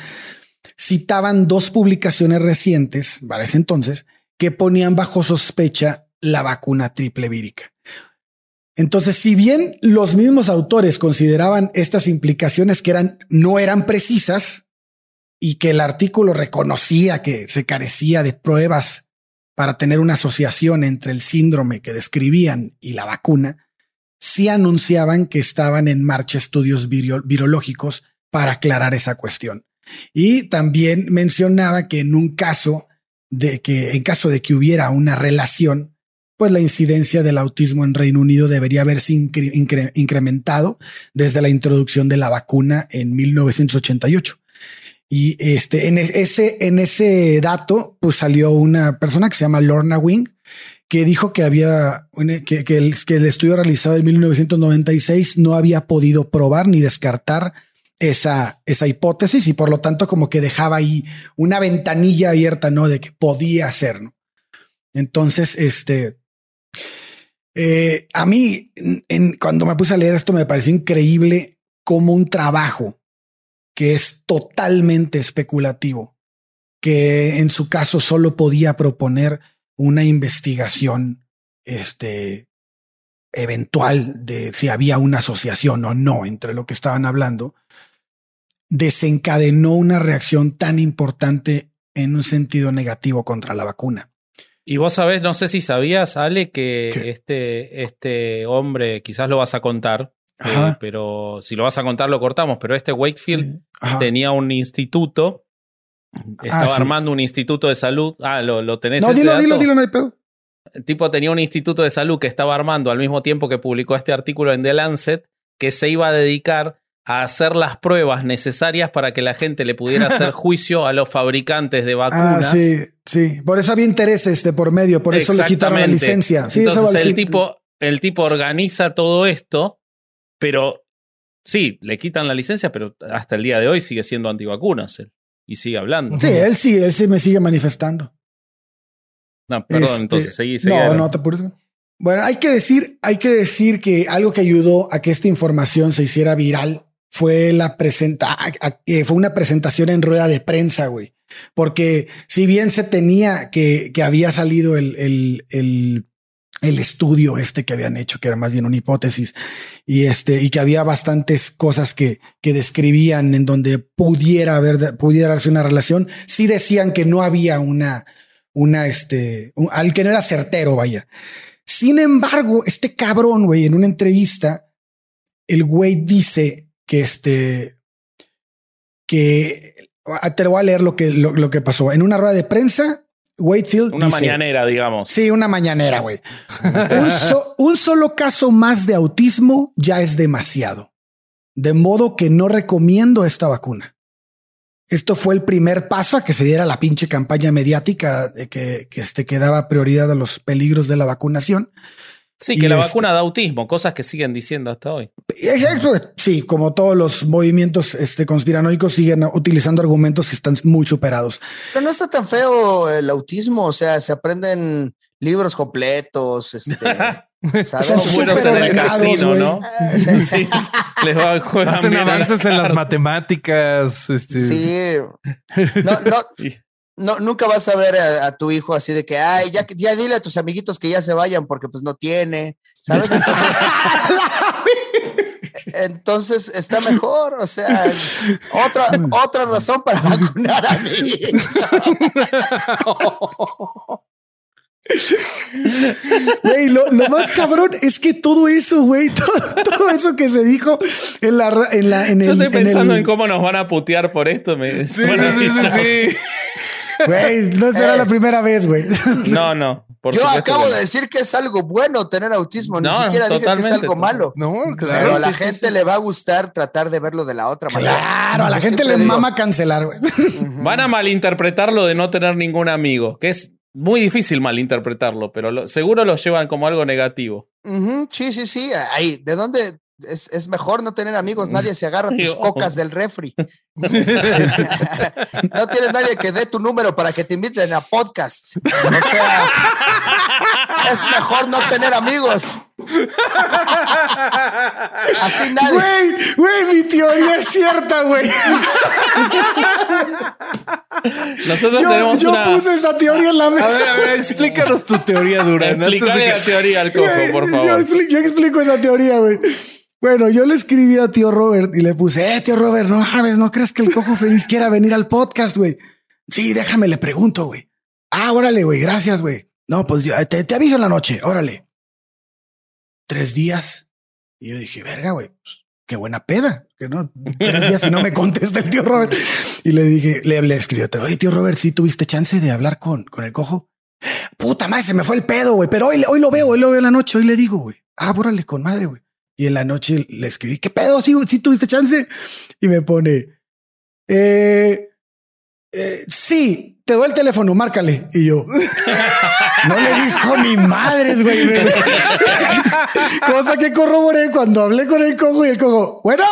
citaban dos publicaciones recientes, para ese entonces, que ponían bajo sospecha la vacuna triple vírica. Entonces, si bien los mismos autores consideraban estas implicaciones que eran, no eran precisas y que el artículo reconocía que se carecía de pruebas para tener una asociación entre el síndrome que describían y la vacuna, sí anunciaban que estaban en marcha estudios viro- virológicos para aclarar esa cuestión. Y también mencionaba que en un caso de que en caso de que hubiera una relación, pues la incidencia del autismo en Reino Unido debería haberse incrementado desde la introducción de la vacuna en 1988. Y este, en ese, en ese dato, pues salió una persona que se llama Lorna Wing, que dijo que había que, que, el, que el estudio realizado en 1996 no había podido probar ni descartar esa, esa hipótesis y por lo tanto como que dejaba ahí una ventanilla abierta, ¿no? De que podía ser, ¿no? Entonces, este, eh, a mí, en, cuando me puse a leer esto, me pareció increíble como un trabajo que es totalmente especulativo, que en su caso solo podía proponer una investigación este, eventual de si había una asociación o no entre lo que estaban hablando, desencadenó una reacción tan importante en un sentido negativo contra la vacuna. Y vos sabés, no sé si sabías, Ale, que este, este hombre, quizás lo vas a contar, eh, pero si lo vas a contar lo cortamos, pero este Wakefield tenía un instituto, ah, estaba armando un instituto de salud. Ah, lo, lo tenés. No, dilo, dilo, dilo, no hay pedo. El tipo tenía un instituto de salud que estaba armando al mismo tiempo que publicó este artículo en The Lancet, que se iba a dedicar a hacer las pruebas necesarias para que la gente le pudiera hacer juicio a los fabricantes de ah, vacunas. Ah, sí, sí. Por eso había intereses de por medio, por eso le quitaron la licencia. Sí, Entonces el tipo, el tipo organiza todo esto, pero sí, le quitan la licencia, pero hasta el día de hoy sigue siendo antivacunas él, y sigue hablando. Sí, él sí, él sí me sigue manifestando. No, perdón, este, entonces seguí, seguí No, no te Bueno, hay que decir, hay que decir que algo que ayudó a que esta información se hiciera viral fue la presenta, eh, fue una presentación en rueda de prensa, güey. Porque si bien se tenía que, que había salido el, el, el, estudio este que habían hecho, que era más bien una hipótesis, y este, y que había bastantes cosas que, que describían en donde pudiera haber, pudiera darse una relación, sí decían que no había una, una, este, al que no era certero, vaya. Sin embargo, este cabrón, güey, en una entrevista, el güey dice que este, que ah, te lo voy a leer lo que, lo, que pasó. En una rueda de prensa, Wakefield. Una mañanera, digamos. Sí, una mañanera, güey. un, solo caso más de autismo ya es demasiado. De modo que no recomiendo esta vacuna. Esto fue el primer paso a que se diera la pinche campaña mediática de que, que, este, que daba prioridad a los peligros de la vacunación. Sí, que la este vacuna da autismo, cosas que siguen diciendo hasta hoy. Sí, como todos los movimientos este, conspiranoicos siguen utilizando argumentos que están muy superados. Pero no está tan feo el autismo, o sea, se aprenden libros completos, este, Son buenos en el casino, ¿no? sí. Les va, Hacen avances en las matemáticas. Este. Sí. No, no, no, nunca vas a ver a, tu hijo así de que, ay, ya, ya dile a tus amiguitos que ya se vayan porque pues no tiene, ¿sabes? Entonces, entonces está mejor, o sea, otra, otra razón para vacunar a mí. Güey, lo, más cabrón es que todo eso, güey, todo, eso que se dijo en la en la en Yo estoy pensando en, cómo nos van a putear por esto. Me, sí, sí, sí, Güey, no será la primera vez, güey. No, no. Yo acabo de decir que es algo bueno tener autismo, ni siquiera dije que es algo malo. No, claro. Pero a la gente le va a gustar tratar de verlo de la otra manera. Claro, a la gente le mama cancelar, güey. Van a malinterpretar lo de no tener ningún amigo, que es muy difícil malinterpretarlo, pero seguro lo llevan como algo negativo. Sí, sí, sí. Ahí, ¿de dónde? Es, es, mejor no tener amigos, nadie se agarra tus cocas del refri. no tienes nadie que dé tu número para que te inviten a podcast. O sea, es mejor no tener amigos. Así nadie. Güey, güey, mi teoría es cierta, güey. Nosotros yo, tenemos yo puse esa teoría en la mesa. A ver, a ver, explícanos tu teoría, Durán. Explícale la teoría al cojo, por favor. Yo, yo explico esa teoría, güey. Bueno, yo le escribí a tío Robert y le puse, eh, tío Robert, no sabes, no crees que el cojo feliz quiera venir al podcast, güey. Sí, déjame, le pregunto, güey. Ah, órale, güey, gracias, güey. No, pues yo te, te, aviso en la noche, órale. Tres días. Y yo dije, verga, güey, qué buena peda, que no tres días y no me contesta el tío Robert. Y le dije, le, le escribió, oye, tío Robert, si tuviste chance de hablar con, con el cojo. Puta madre, se me fue el pedo, güey, pero hoy, hoy lo veo, hoy lo veo en la noche, hoy le digo, güey, ah, bórale con madre, güey. Y en la noche le escribí, ¿qué pedo? Sí, tuviste chance. Y me pone, eh, eh, sí, te doy el teléfono, márcale. Y yo, no le dijo ni madres, güey. Cosa que corroboré cuando hablé con el cojo y el cojo, bueno,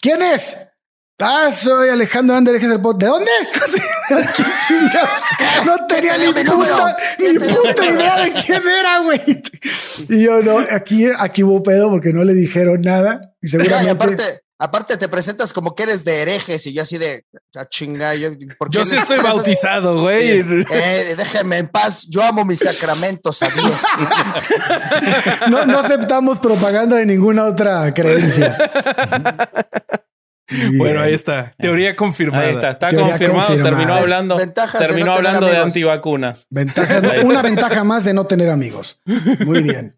¿quién es? Ah, soy Alejandro Anderejes del pod. ¿De dónde? ¿Qué chingas? No tenía ni puta, ni puta idea de quién era, güey. Y yo no, aquí, aquí hubo pedo porque no le dijeron nada. Y seguramente. aparte, aparte te presentas como que eres de herejes y yo así de a chinga. Yo, yo sí estoy bautizado, güey. Eh, déjeme en paz. Yo amo mis sacramentos a Dios. no, no aceptamos propaganda de ninguna otra creencia. Bueno, ahí está. Teoría confirmada. Ahí está, está confirmado. Terminó hablando, terminó de, hablando de antivacunas. una ventaja más de no tener amigos. Muy bien.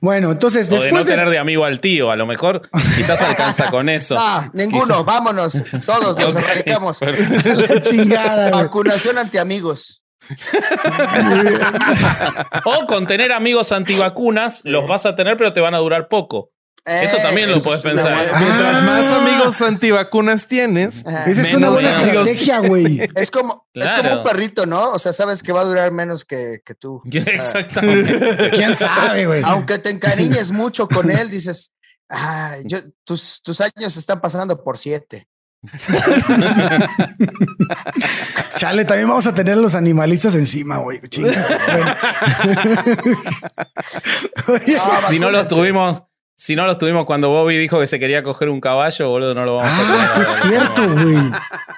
Bueno, entonces después de no tener de amigo al tío, a lo mejor quizás alcanza con eso. Ah, ninguno, vámonos, todos nos erradicamos. La chingada. Vacunación antiamigos. o con tener amigos antivacunas, los vas a tener, pero te van a durar poco. Eso también lo puedes pensar. Mientras más amigos antivacunas tienes, esa es una buena estrategia, güey. Es como, es como un perrito, ¿no? O sea, sabes que va a durar menos que, que tú. Exactamente. ¿Quién sabe, güey? Aunque te encariñes mucho con él, dices, Ay, yo, tus, tus años están pasando por siete. Chale, también vamos a tener a los animalistas encima, güey. si no los tuvimos, si no los tuvimos cuando Bobby dijo que se quería coger un caballo, boludo, no lo vamos a tener. Ah, sí es cierto, güey.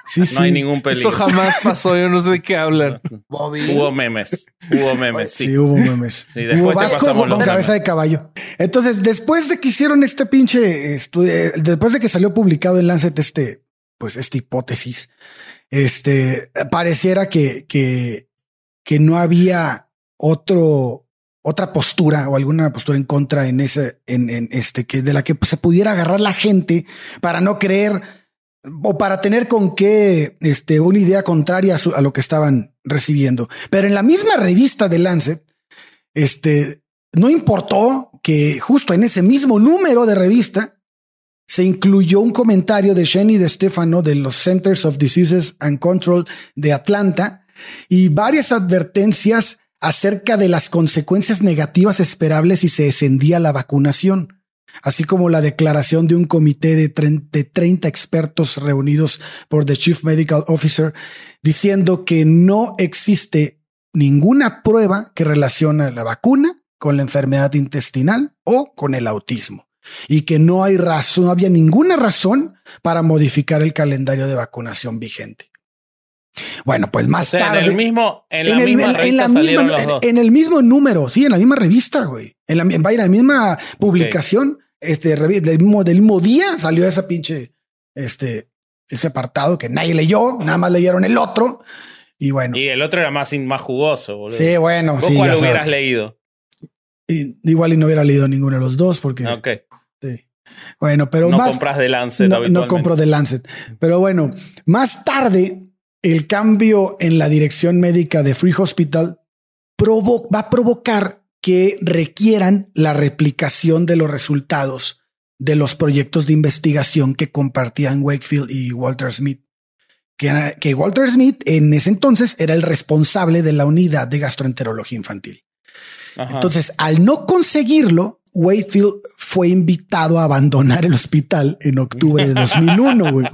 Sí, no hay ningún peligro. Eso jamás pasó, yo no sé de qué hablan. Bobby. Hubo memes. Hubo memes, sí. Sí, hubo memes. Sí, después hubo te Vasco pasamos con los cabeza memes. de caballo. Entonces, después de que hicieron este pinche estudio, eh, después de que salió publicado en Lancet este, pues esta hipótesis, este, pareciera que, que, que no había otro, otra postura o alguna postura en contra en ese, en, en este, que de la que se pudiera agarrar la gente para no creer o para tener con qué, este, una idea contraria a, lo que estaban recibiendo. Pero en la misma revista de Lancet, este, no importó que justo en ese mismo número de revista se incluyó un comentario de Shani de Stefano de los Centers of Diseases and Control de Atlanta y varias advertencias acerca de las consecuencias negativas esperables si se descendía la vacunación, así como la declaración de un comité de 30, de 30 expertos reunidos por The Chief Medical Officer diciendo que no existe ninguna prueba que relaciona la vacuna con la enfermedad intestinal o con el autismo y que no hay razón, no había ninguna razón para modificar el calendario de vacunación vigente. Bueno, pues O más sea, tarde. en el mismo, en la en el- misma en- en revista la misma- salieron los en- dos. en el mismo número, sí, en la misma revista, güey. En la, en, la misma publicación, este, del mismo, del mismo día salió esa pinche, este, ese apartado que nadie leyó, nada más leyeron el otro. Y bueno, Y el otro era más, más jugoso, boludo. sí, bueno, ¿Vos sí. cuál hubieras leído? Y- igual y no hubiera leído ninguno de los dos porque, Ok. sí. Bueno, pero no más. compras de Lancet no, no compro de Lancet. Pero bueno, más tarde, el cambio en la dirección médica de Free Hospital va a provocar que requieran la replicación de los resultados de los proyectos de investigación que compartían Wakefield y Walter Smith. Que, Walter Smith en ese entonces era el responsable de la unidad de gastroenterología infantil. Ajá. Entonces, al no conseguirlo, Wakefield fue invitado a abandonar el hospital en octubre de 2001. güey.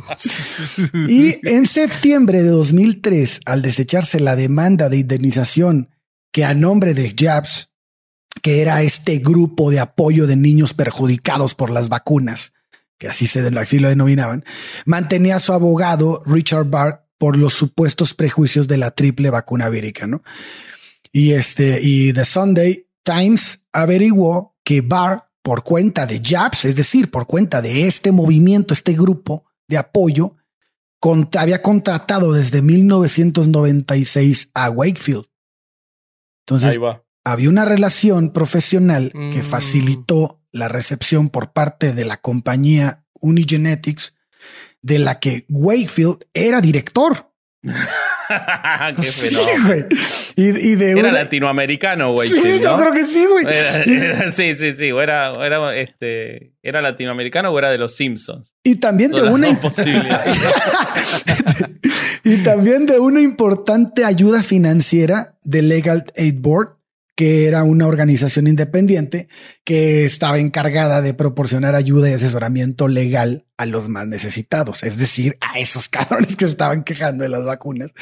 Y en septiembre de 2003, al desecharse la demanda de indemnización que a nombre de JABS, que era este grupo de apoyo de niños perjudicados por las vacunas, que así se así lo denominaban, mantenía a su abogado Richard Barr por los supuestos prejuicios de la triple vacuna vírica, ¿no? Y este, y The Sunday Times averiguó que Barr, por cuenta de JABS, es decir, por cuenta de este movimiento, este grupo de apoyo, con- había contratado desde 1996 a Wakefield. Entonces, Ahí va. había una relación profesional que Mm. facilitó la recepción por parte de la compañía Unigenetics, de la que Wakefield era director. Qué Sí, güey. Y, y de Era una- latinoamericano, güey. Sí, ¿no? yo creo que sí, güey. Sí, sí, sí. o Era, era, este, ¿Era latinoamericano o era de los Simpsons? Y también de Son una y también de una importante ayuda financiera del Legal Aid Board, que era una organización independiente que estaba encargada de proporcionar ayuda y asesoramiento legal a los más necesitados, es decir, a esos cabrones que estaban quejando de las vacunas,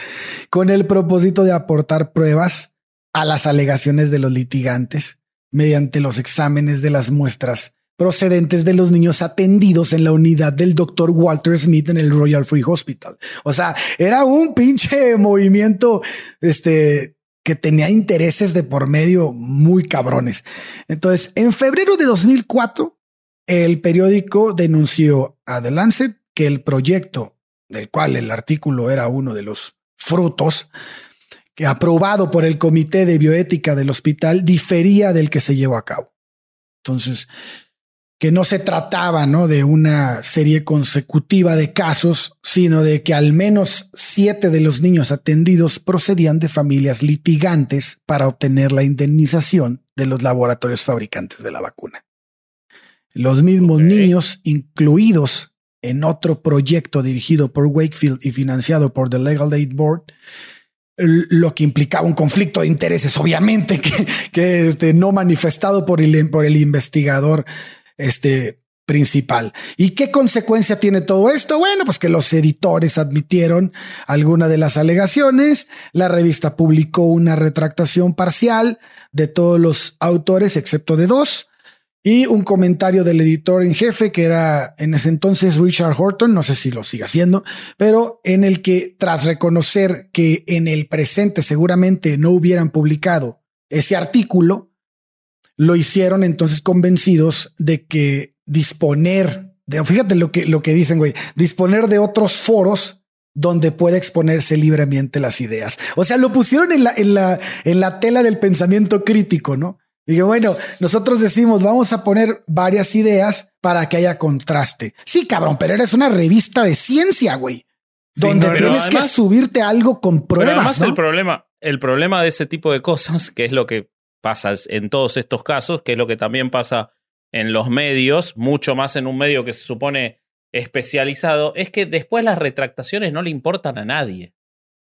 con el propósito de aportar pruebas a las alegaciones de los litigantes mediante los exámenes de las muestras procedentes de los niños atendidos en la unidad del doctor Walter Smith en el Royal Free Hospital. O sea, era un pinche movimiento, este, que tenía intereses de por medio muy cabrones. Entonces, en febrero de 2004, el periódico denunció a The Lancet que el proyecto del cual el artículo era uno de los frutos que aprobado por el Comité de Bioética del hospital difería del que se llevó a cabo. Entonces, que no se trataba ¿no? de una serie consecutiva de casos, sino de que al menos siete de los niños atendidos procedían de familias litigantes para obtener la indemnización de los laboratorios fabricantes de la vacuna. Los mismos niños incluidos en otro proyecto dirigido por Wakefield y financiado por The Legal Aid Board, lo que implicaba un conflicto de intereses, obviamente, que, que este, no manifestado por el, por el investigador este, principal. ¿Y qué consecuencia tiene todo esto? Bueno, pues que los editores admitieron alguna de las alegaciones, la revista publicó una retractación parcial de todos los autores, excepto de dos, y un comentario del editor en jefe, que era en ese entonces Richard Horton, no sé si lo sigue haciendo, pero en el que tras reconocer que en el presente seguramente no hubieran publicado ese artículo, lo hicieron entonces convencidos de que disponer de, fíjate lo que, lo que dicen, güey, disponer de otros foros donde pueda exponerse libremente las ideas. O sea, lo pusieron en la, en la, en la tela del pensamiento crítico, ¿no? Dije, bueno, nosotros decimos, vamos a poner varias ideas para que haya contraste. Sí, cabrón, pero eres una revista de ciencia, güey. Sí, donde no, tienes que subirte algo con pruebas. además ¿no? el problema, el problema de ese tipo de cosas, que es lo que pasa en todos estos casos, que es lo que también pasa en los medios, mucho más en un medio que se supone especializado, es que después las retractaciones no le importan a nadie.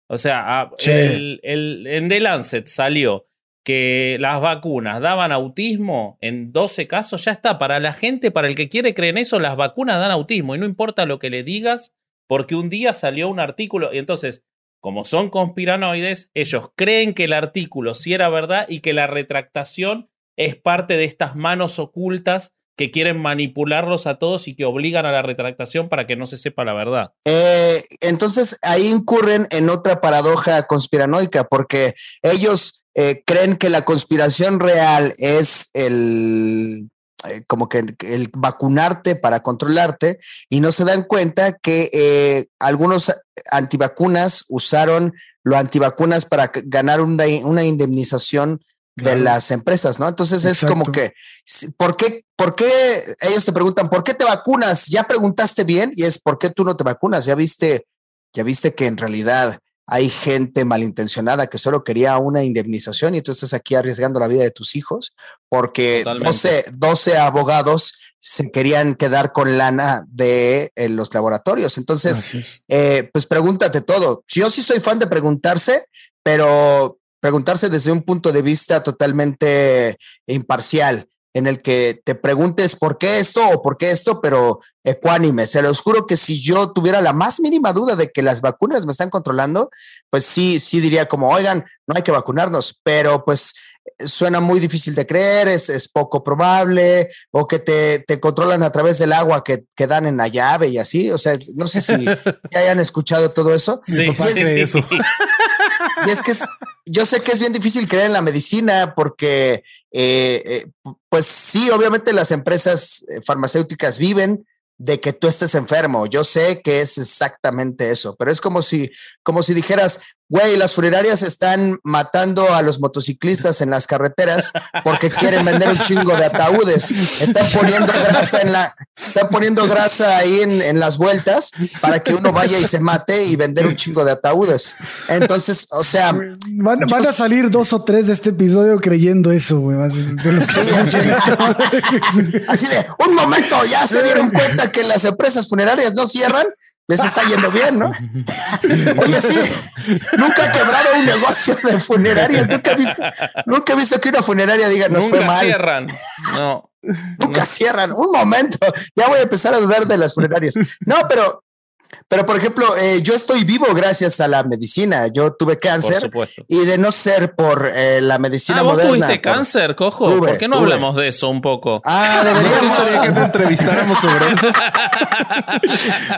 O sea, a- Sí. el- el- en The Lancet salió que las vacunas daban autismo en 12 casos, ya está. Para la gente, para el que quiere creer en eso, las vacunas dan autismo y no importa lo que le digas, porque un día salió un artículo y entonces, como son conspiranoides, ellos creen que el artículo sí era verdad y que la retractación es parte de estas manos ocultas que quieren manipularlos a todos y que obligan a la retractación para que no se sepa la verdad. Eh, entonces ahí incurren en otra paradoja conspiranoica, porque ellos eh, creen que la conspiración real es el eh, como que el vacunarte para controlarte y no se dan cuenta que eh, algunos antivacunas usaron lo antivacunas para ganar una, una indemnización de las empresas, ¿no? Entonces es como que, ¿por qué, ¿por qué ellos te preguntan, ¿por qué te vacunas? ¿Ya preguntaste bien? Y es, ¿por qué tú no te vacunas? Ya viste, ya viste que en realidad hay gente malintencionada que solo quería una indemnización y tú estás aquí arriesgando la vida de tus hijos porque Totalmente. 12, 12 abogados se querían quedar con lana de eh, los laboratorios. Entonces, eh, pues pregúntate todo. Yo sí soy fan de preguntarse, pero preguntarse desde un punto de vista totalmente imparcial, en el que te preguntes por qué esto o por qué esto, pero ecuánime. Se los juro que si yo tuviera la más mínima duda de que las vacunas me están controlando, pues sí, sí diría como, oigan, no hay que vacunarnos, pero pues suena muy difícil de creer, es, es poco probable, o que te, te controlan a través del agua que, que dan en la llave y así. O sea, no sé si ya hayan escuchado todo eso. Mi papá Y es- eso. y es que es- yo sé que es bien difícil creer en la medicina porque, eh, eh, pues sí, obviamente las empresas eh, farmacéuticas viven de que tú estés enfermo. Yo sé que es exactamente eso, pero es como si, como si dijeras, güey, las funerarias están matando a los motociclistas en las carreteras porque quieren vender un chingo de ataúdes. Están poniendo grasa en la, están poniendo grasa ahí en, en las vueltas para que uno vaya y se mate y vender un chingo de ataúdes. Entonces, o sea, van, van a salir dos o tres de este episodio creyendo eso, güey. Sí, así, así de un momento, ya se dieron cuenta que las empresas funerarias no cierran, les está yendo bien, ¿no? Oye, sí, nunca ha quebrado un negocio de funerarias. Nunca he visto, nunca he visto que una funeraria diga nos fue Nunca mal. cierran. No. Nunca cierran. Un momento, ya voy a empezar a dudar de las funerarias. No, pero, pero por ejemplo, eh, yo estoy vivo gracias a la medicina. Yo tuve Por cáncer supuesto. y de no ser por eh, la medicina Ah, vos moderna. tuviste por- cáncer, cojo. Tuve, ¿Por qué no tuve. hablamos de eso un poco? Ah, ¿No deberíamos. gustaría que te entrevistáramos sobre eso?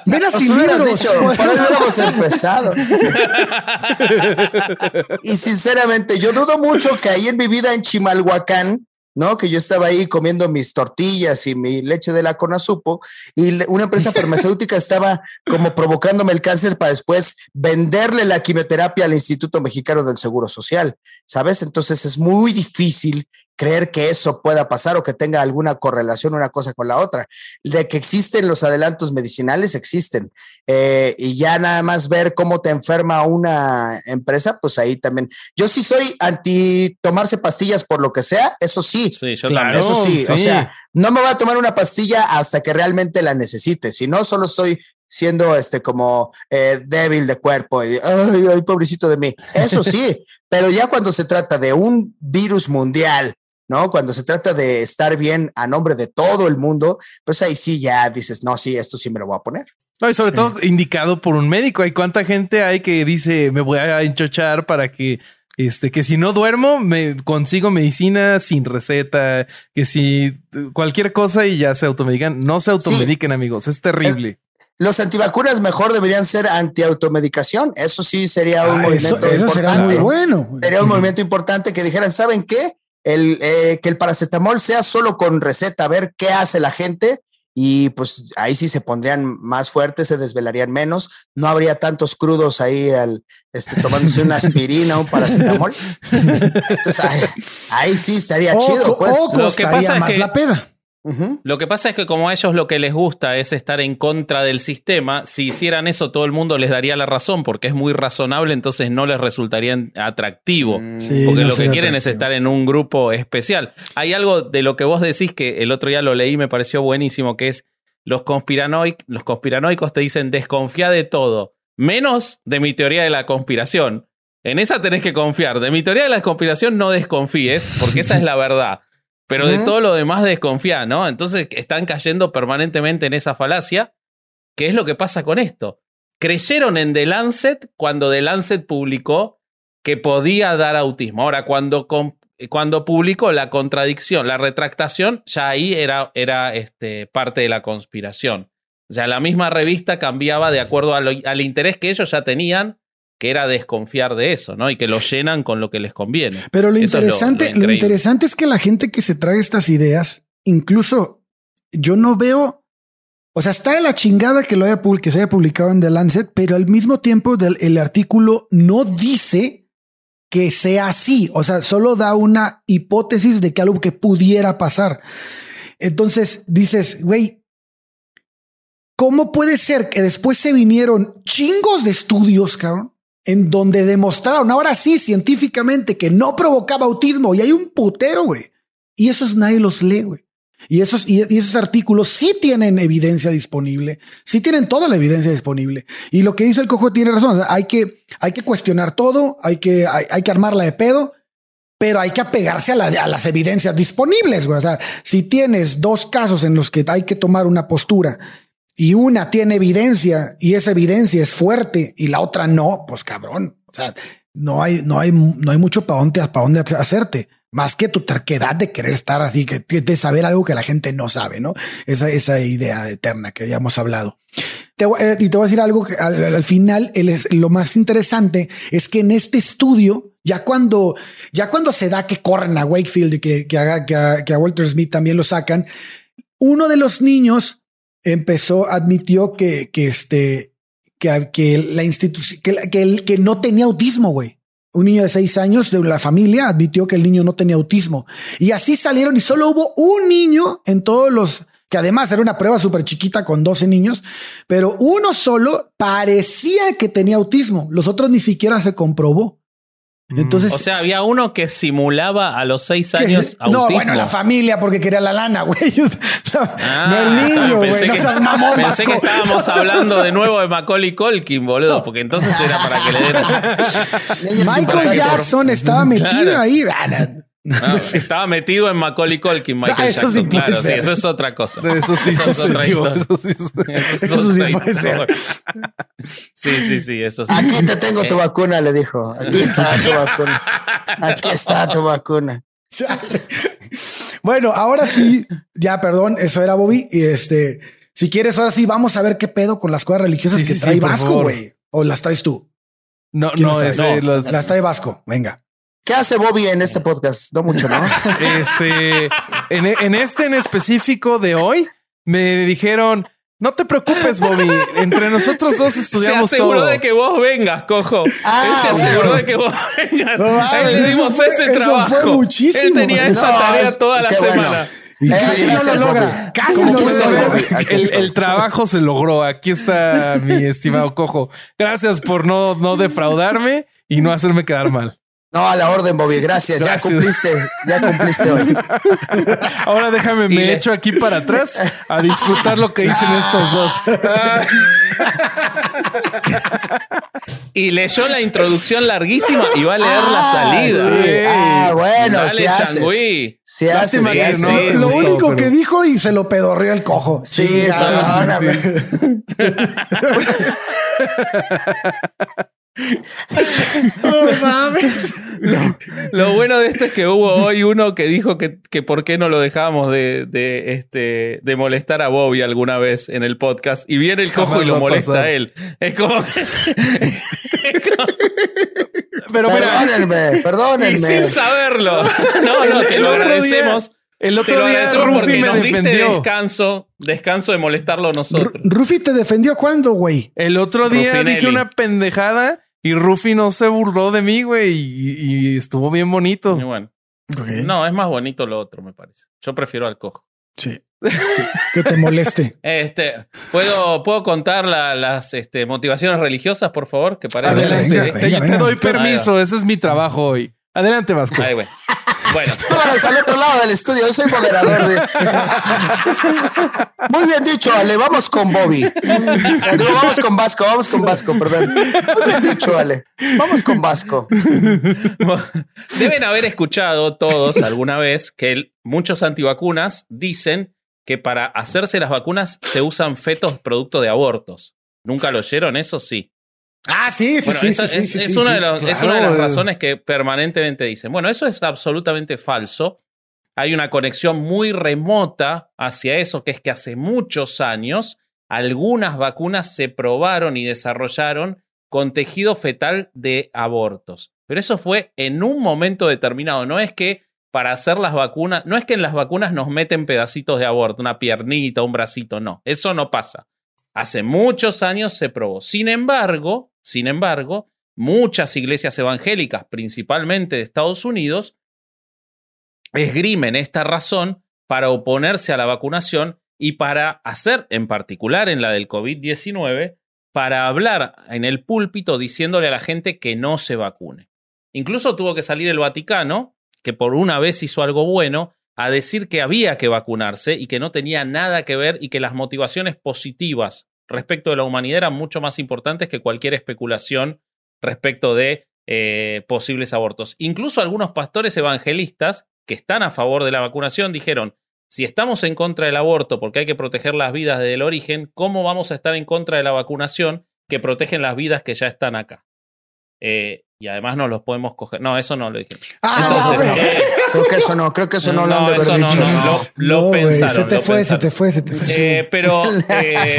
Ven a Nos sin hubieras dicho, por ahí hubiéramos empezado. y sinceramente, yo dudo mucho que ahí en mi vida en Chimalhuacán, ¿no? Que yo estaba ahí comiendo mis tortillas y mi leche de la Conazupo y una empresa farmacéutica estaba como provocándome el cáncer para después venderle la quimioterapia al Instituto Mexicano del Seguro Social, ¿sabes? Entonces es muy difícil creer que eso pueda pasar o que tenga alguna correlación una cosa con la otra. De que existen los adelantos medicinales, existen. Eh, y ya nada más ver cómo te enferma una empresa, pues ahí también. Yo sí soy anti tomarse pastillas por lo que sea, eso sí. Sí, yo Claro. Eso sí, o sea, no me voy a tomar una pastilla hasta que realmente la necesite. Si no, solo estoy siendo este como eh, débil de cuerpo y ay, ay, pobrecito de mí. Eso sí, pero ya cuando se trata de un virus mundial, ¿no? Cuando se trata de estar bien a nombre de todo el mundo, pues ahí sí ya dices, no, sí, esto sí me lo voy a poner. No, y sobre todo indicado por un médico. Hay cuánta gente hay que dice me voy a enchochar para que este que si no duermo me consigo medicina sin receta, que si cualquier cosa y ya se automedican. No se automediquen, amigos. Es terrible. Los antivacunas mejor deberían ser antiautomedicación. Eso sí sería un Ah, eso, movimiento eso será importante. muy bueno. Sería un Sí. movimiento importante que dijeran, ¿saben qué? El, eh, que el paracetamol sea solo con receta, a ver qué hace la gente y pues ahí sí se pondrían más fuertes, se desvelarían menos, no habría tantos crudos ahí al, este, tomándose una aspirina, un paracetamol. Entonces ahí, ahí sí estaría O, chido, o pues. Lo que pasa es más que- la peda. Lo que pasa es que como a ellos lo que les gusta es estar en contra del sistema, si hicieran eso todo el mundo les daría la razón porque es muy razonable, entonces no les resultaría atractivo. Mm, Sí, Porque no lo que quieren es estar en un grupo especial. Hay algo de lo que vos decís que el otro día lo leí, me pareció buenísimo, que es los, conspiranoic, los conspiranoicos te dicen desconfía de todo, menos de mi teoría de la conspiración. En esa tenés que confiar. De mi teoría de la conspiración no desconfíes, porque esa es la verdad. Pero de todo lo demás desconfía, ¿no? Entonces están cayendo permanentemente en esa falacia, que es lo que pasa con esto. Creyeron en The Lancet cuando The Lancet publicó que podía dar autismo. Ahora, cuando, cuando publicó la contradicción, la retractación, ya ahí era, era este, parte de la conspiración. O sea, la misma revista cambiaba de acuerdo lo- al interés que ellos ya tenían, que era desconfiar de eso, ¿no? Y que lo llenan con lo que les conviene. Pero lo Eso es lo- interesante, lo interesante es que la gente que se trae estas ideas, incluso yo no veo, o sea, está de la chingada que lo haya que se haya publicado en The Lancet, pero al mismo tiempo del, el artículo no dice que sea así. O sea, solo da una hipótesis de que algo que pudiera pasar. Entonces dices, güey, ¿cómo puede ser que después se vinieron chingos de estudios, cabrón? En donde demostraron, ahora sí, científicamente, que no provocaba autismo y hay un putero, güey. Y esos nadie los lee, güey. Y esos, y, esos artículos sí tienen evidencia disponible, sí tienen toda la evidencia disponible. Y lo que dice el cojo tiene razón. hay que, hay que cuestionar todo, hay que, hay, que armarla de pedo, pero hay que apegarse a, a las evidencias disponibles. güey. O sea, si tienes dos casos en los que hay que tomar una postura y una tiene evidencia y esa evidencia es fuerte y la otra no, pues cabrón. O sea, no hay, no hay, no hay mucho para dónde, para dónde hacerte. Más que tu terquedad de querer estar así, que de saber algo que la gente no sabe, ¿no? Esa, esa idea eterna que ya hemos hablado. Te eh, y te voy a decir algo que al, al final el es, lo más interesante es que en este estudio, ya cuando, ya cuando se da que corren a Wakefield y que, que, haga, que, a, que a Walter Smith también lo sacan, uno de los niños empezó, admitió que, que este, que, que la institución, que, que, el- que no tenía autismo, güey. Un niño de seis años de la familia admitió que el niño no tenía autismo. Y así salieron y solo hubo un niño en todos los, que además era una prueba súper chiquita con 12 niños, pero uno solo parecía que tenía autismo. Los otros ni siquiera se comprobó. Entonces, O sea, había uno que simulaba a los seis años autismo. No, bueno, la familia porque quería la lana, güey. Ah, no el niño, güey. pensé No que- seas mamón, Pensé que estábamos No hablando de nuevo de Macaulay Culkin, boludo, porque entonces era para que le den. Michael. Jackson estaba metido Claro. ahí. Ah, no. No, estaba metido en Macaulay Culkin, Michael Ah, eso Jackson. sí claro, sí, eso es otra cosa. Eso sí Eso es otra sucedió. historia. Eso sí. Eso es Eso sí puede ser. Sí, sí, sí, eso sí. Aquí te tengo tu Eh. vacuna, le dijo. Aquí está tu vacuna. Aquí está tu vacuna. Bueno, ahora sí, ya perdón, eso era Bobby. Y este, si quieres, ahora sí, vamos a ver qué pedo con las cosas religiosas Sí, que sí, trae sí, Vasco, güey. O las traes tú. No, ¿Quién no, ese, No. los- Las trae Vasco. Venga. ¿Qué hace Bobby en este podcast? No mucho, ¿no? este, en, en este en específico de hoy, me dijeron, no te preocupes, Bobby. Entre nosotros dos Se estudiamos aseguró todo. de que vos vengas, cojo. Ah, Él se aseguró bueno. de que vos vengas. No A él mames, le eso dimos fue- ese eso fue trabajo. muchísimo. Él tenía esa No, tarea es- toda la bueno. semana. Y casi no lo logra. El, el trabajo se logró. Aquí está mi estimado cojo. Gracias por no, no defraudarme y no hacerme quedar mal. No, a la orden, Bobby. Gracias. Ya cumpliste. Ya cumpliste hoy. Ahora déjame, me le- echo aquí para atrás a disfrutar lo que dicen estos dos. Y leyó la introducción larguísima y va a leer la Ah, salida. sí. Ah, bueno, Dale, si haces. Si haces, si haces. no sí, lo gustó, único pero- que dijo y se lo pedorrió el cojo. Sí, perdóname. No mames. Lo bueno de esto es que hubo hoy uno que dijo que, que por qué no lo dejábamos de, de, este, de molestar a Bobby alguna vez en el podcast. Y viene el cojo Jamás y lo molesta pasar. a él. Es como que- Pero mira, Perdónenme, y perdónenme. sin saberlo. No, no, te el lo otro día- agradecemos. el Te otro lo día agradecemos Rufi porque me nos diste defendió. descanso, descanso de molestarlo a nosotros. Ru- Rufi te defendió cuando, güey. El otro día Rufinelli. dije una pendejada y Rufi no se burló de mí, güey, y, y estuvo bien bonito. Y bueno, no, es más bonito lo otro, me parece. Yo prefiero al cojo. Sí. Que te moleste. Este, ¿puedo, ¿puedo contar la- las este, motivaciones religiosas, por favor? Que parece Adelante, Te, venga, te- venga, te venga. doy permiso, ese es mi trabajo hoy. Adelante, Vasco. Ay, bueno. Bueno, Vámonos al otro lado del estudio. Yo soy moderador. de- Muy bien dicho, Ale. Vamos con Bobby. Eh, digo, vamos con Vasco. Vamos con Vasco, perdón. Muy bien dicho, Ale. Vamos con Vasco. deben haber escuchado todos alguna vez que el- muchos antivacunas dicen que para hacerse las vacunas se usan fetos producto de abortos. ¿Nunca lo oyeron? Eso sí. Ah, sí, sí, sí, es, de una de las eh. razones que permanentemente dicen. Bueno, eso es absolutamente falso. Hay una conexión muy remota hacia eso, que es que hace muchos años algunas vacunas se probaron y desarrollaron con tejido fetal de abortos. Pero eso fue en un momento determinado. No es que para hacer las vacunas, no es que en las vacunas nos meten pedacitos de aborto, una piernita, un bracito, no. Eso no pasa. Hace muchos años se probó. Sin embargo, sin embargo, muchas iglesias evangélicas, principalmente de Estados Unidos, esgrimen esta razón para oponerse a la vacunación y para hacer, en particular en la del COVID-19, para hablar en el púlpito diciéndole a la gente que no se vacune. Incluso tuvo que salir el Vaticano, que por una vez hizo algo bueno, a decir que había que vacunarse y que no tenía nada que ver y que las motivaciones positivas respecto de la humanidad eran mucho más importantes que cualquier especulación respecto de eh, posibles abortos. Incluso algunos pastores evangelistas que están a favor de la vacunación dijeron, si estamos en contra del aborto porque hay que proteger las vidas desde el origen, ¿cómo vamos a estar en contra de la vacunación que protegen las vidas que ya están acá? Eh, y además no los podemos coger. No, eso no lo dije. Ah, Entonces, eh, Creo que eso no. Creo que eso no, lo han de haber no, dicho. no, lo, lo pensaron. Se te lo fue, pensaron. se te fue, se te fue. Eh, pero, eh,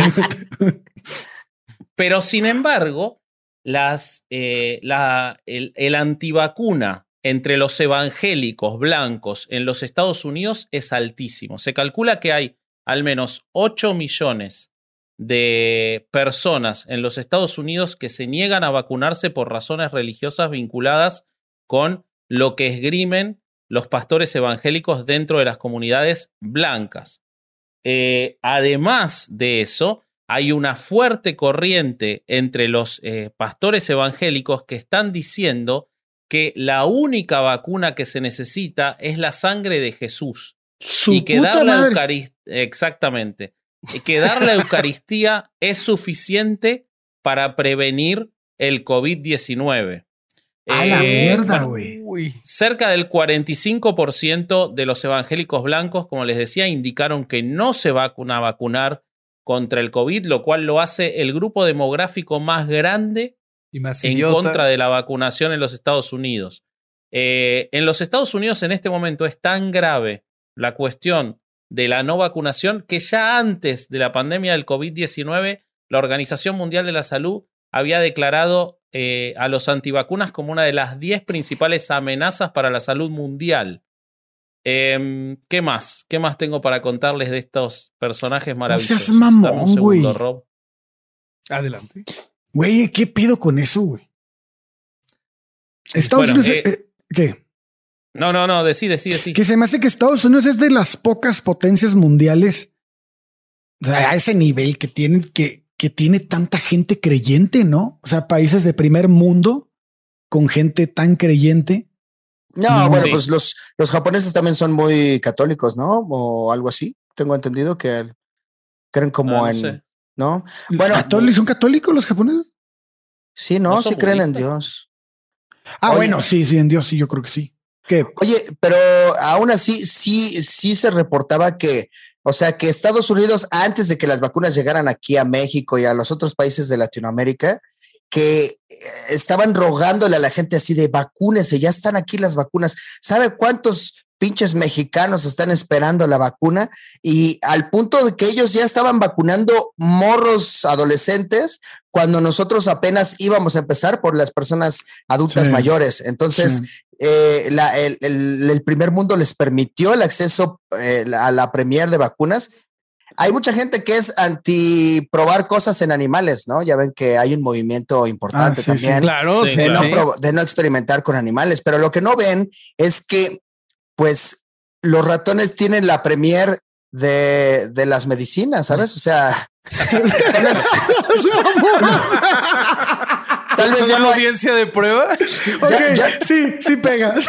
pero sin embargo, las, eh, la, el, el antivacuna entre los evangélicos blancos en los Estados Unidos es altísimo. Se calcula que hay al menos 8 millones de personas en los Estados Unidos que se niegan a vacunarse por razones religiosas vinculadas con lo que esgrimen los pastores evangélicos dentro de las comunidades blancas. Eh, además de eso, hay una fuerte corriente entre los eh, pastores evangélicos que están diciendo que la única vacuna que se necesita es la sangre de Jesús. y que dar la Eucaristía, exactamente, y que dar la Eucaristía es suficiente para prevenir el COVID-19. A la eh, mierda, güey. cerca del 45% de los evangélicos blancos, como les decía, indicaron que no se van a vacunar contra el COVID, lo cual lo hace el grupo demográfico más grande en contra de la vacunación en los Estados Unidos. Eh, en los Estados Unidos en este momento es tan grave la cuestión de la no vacunación que ya antes de la pandemia del COVID-19 la Organización Mundial de la Salud había declarado eh, a los antivacunas como una de las 10 principales amenazas para la salud mundial. Em, ¿Qué más? ¿Qué más tengo para contarles de estos personajes maravillosos? No seas mamón, güey. Adelante. Güey, ¿qué pido con eso, güey? Estados Unidos. Eh, eh, ¿Qué? No, no, no, decide, decide, sí. Que se me hace que Estados Unidos es de las pocas potencias mundiales o sea, a ese nivel que tienen que, que tiene tanta gente creyente, ¿no? O sea, países de primer mundo con gente tan creyente. No, bueno, pues los, los japoneses también son muy católicos, ¿no? O algo así. Tengo entendido que creen como ah, en, ¿no? Bueno, ¿son católicos los japoneses? Sí, no, sí creen en Dios. Ah, bueno, sí, sí, en Dios, sí, yo creo que sí. Oye, pero aún así, sí, sí se reportaba que, o sea, que Estados Unidos, antes de que las vacunas llegaran aquí a México y a los otros países de Latinoamérica, que eh, estaban rogándole a la gente así de vacúnese, ya están aquí las vacunas. ¿Sabe cuántos pinches mexicanos están esperando la vacuna y al punto de que ellos ya estaban vacunando morros adolescentes cuando nosotros apenas íbamos a empezar por las personas adultas mayores. Entonces, eh, el, primer mundo les permitió el acceso eh, a la premier de vacunas. Hay mucha gente que es anti probar cosas en animales, ¿no? Ya ven que hay un movimiento importante ah, también claro, de, no de no experimentar con animales, pero lo que no ven es que pues los ratones tienen la premier de, de las medicinas, ¿sabes? O sea, Tal vez ya no audiencia de prueba. sí, sí pega.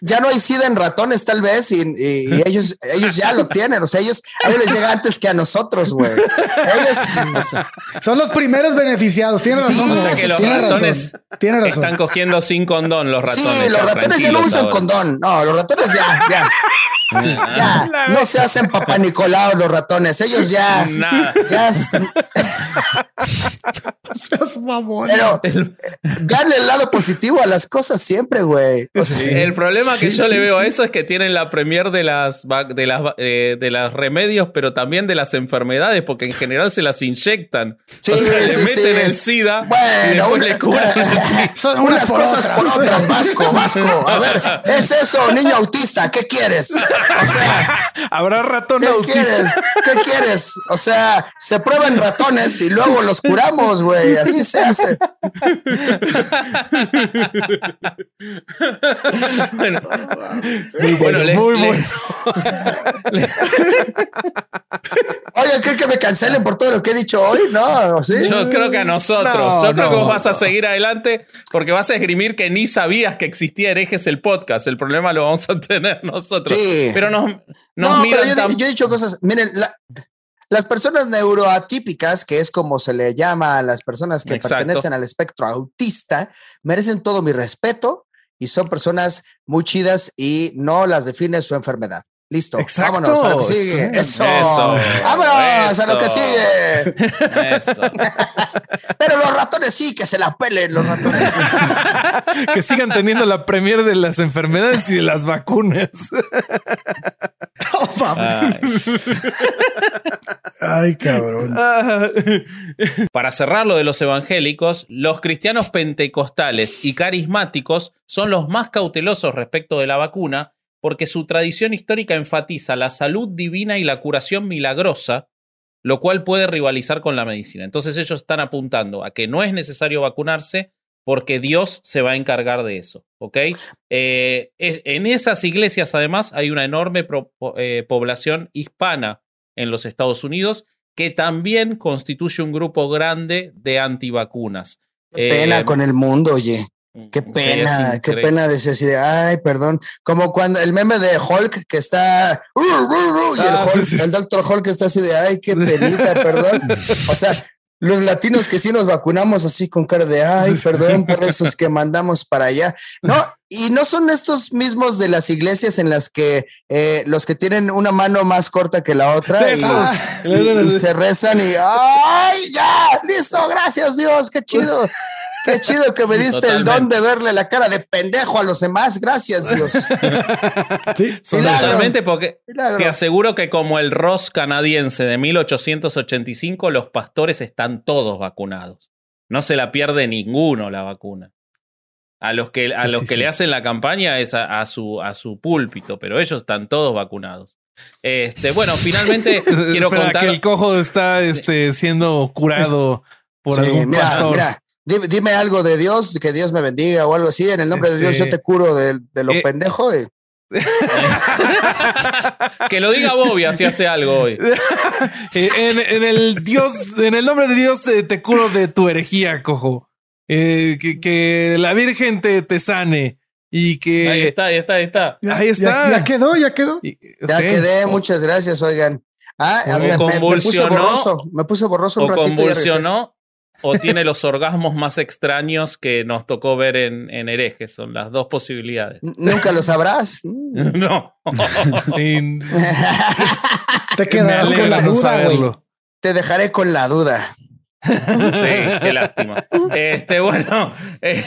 Ya no, hay SIDA en ratones, tal vez, y, ellos, ellos ya lo tienen. O sea, ellos, a ellos les llega antes que a nosotros, güey. Ellos son los primeros beneficiados. Tienen razón. que los ratones están cogiendo sin condón, los ratones. Sí, los ratones ya no usan condón. No, los ratones ya, ya. Ya, no se hacen papá Nicolau los ratones, ellos ya. Nada. Ya. Pero gane el lado positivo a las cosas siempre, güey. el problema que yo le veo a eso es que tienen la premier de las de las eh, de las remedios, pero también de las enfermedades, porque en general se las inyectan. Sí, le meten el SIDA y después le curan Son unas cosas por otras, Vasco, Vasco. A ver, es eso, niño autista, ¿qué quieres? O sea, habrá ratón ¿qué autista. Quieres? ¿Qué quieres? O sea, se prueban ratones y luego los curamos, güey. Así se hace. bueno, muy bueno, muy bueno. Oye, ¿creen que me cancelen por todo lo que he dicho hoy? No, ¿sí? Yo creo que a nosotros. Yo creo que vos vas a seguir adelante porque vas a esgrimir que ni sabías que existía herejes el podcast. El problema lo vamos a tener nosotros. Sí. Pero nos, no, pero yo, he dicho cosas. Miren, las personas neuroatípicas, que es como se le llama a las personas que pertenecen al espectro autista, merecen todo mi respeto y son personas muy chidas y no las define su enfermedad. Listo. Vámonos a lo que sigue. Eso. Vámonos a lo que sigue. Eso. Pero los ratones sí, que se la pelen los ratones. que sigan teniendo la premier de las enfermedades y de las vacunas. Ay. Ay, cabrón. Para cerrar lo de los evangélicos, los cristianos pentecostales y carismáticos son los más cautelosos respecto de la vacuna porque su tradición histórica enfatiza la salud divina y la curación milagrosa, lo cual puede rivalizar con la medicina. Entonces ellos están apuntando a que no es necesario vacunarse porque Dios se va a encargar de eso, ¿ok? Eh, en esas iglesias además hay una enorme eh, población hispana en los Estados Unidos que también constituye un grupo grande de antivacunas. Pena eh, con el mundo, oye. Qué pena, qué pena decir así de, ay, perdón. Como cuando el meme de Hulk que está, y el, ah, el doctor Hulk está así de, ay, qué penita, perdón. O sea, los latinos que sí nos vacunamos así con cara de, ay, perdón por esos que mandamos para allá. No, y no son estos mismos de las iglesias en las que eh, los que tienen una mano más corta que la otra y, se rezan y, ay, ya, listo, gracias Dios, qué chido. Qué chido que me diste el don de verle la cara de pendejo a los demás. Gracias, Dios. Sí, totalmente, porque te aseguro que como el Ross canadiense de 1885, los pastores están todos vacunados. No se la pierde ninguno la vacuna. A los que, a los que le hacen la campaña es a, su, a su púlpito, pero ellos están todos vacunados. Este, bueno, finalmente quiero contar que el cojo está este, siendo curado por algún pastor. Dime, algo de Dios, que Dios me bendiga o algo así. En el nombre de Dios yo te curo de, lo eh, pendejo. que lo diga Bobby, así hace algo hoy. Eh, en, el Dios, en el nombre de Dios te, curo de tu herejía, cojo. Eh, que, la Virgen te, te sane. Y que. Ahí está, ahí está, ahí está. ahí está. Ya, quedó, ya quedó. Ya quedé, muchas gracias, oigan. Ah, hasta me, puse borroso. Me puse borroso un ratito. Convulsionó o tiene los orgasmos más extraños que nos tocó ver en, en herejes. Son las dos posibilidades. ¿Nunca lo sabrás? no. Te quedarás con la duda, Te dejaré con la duda. Sí, qué lástima. Este, bueno, eh,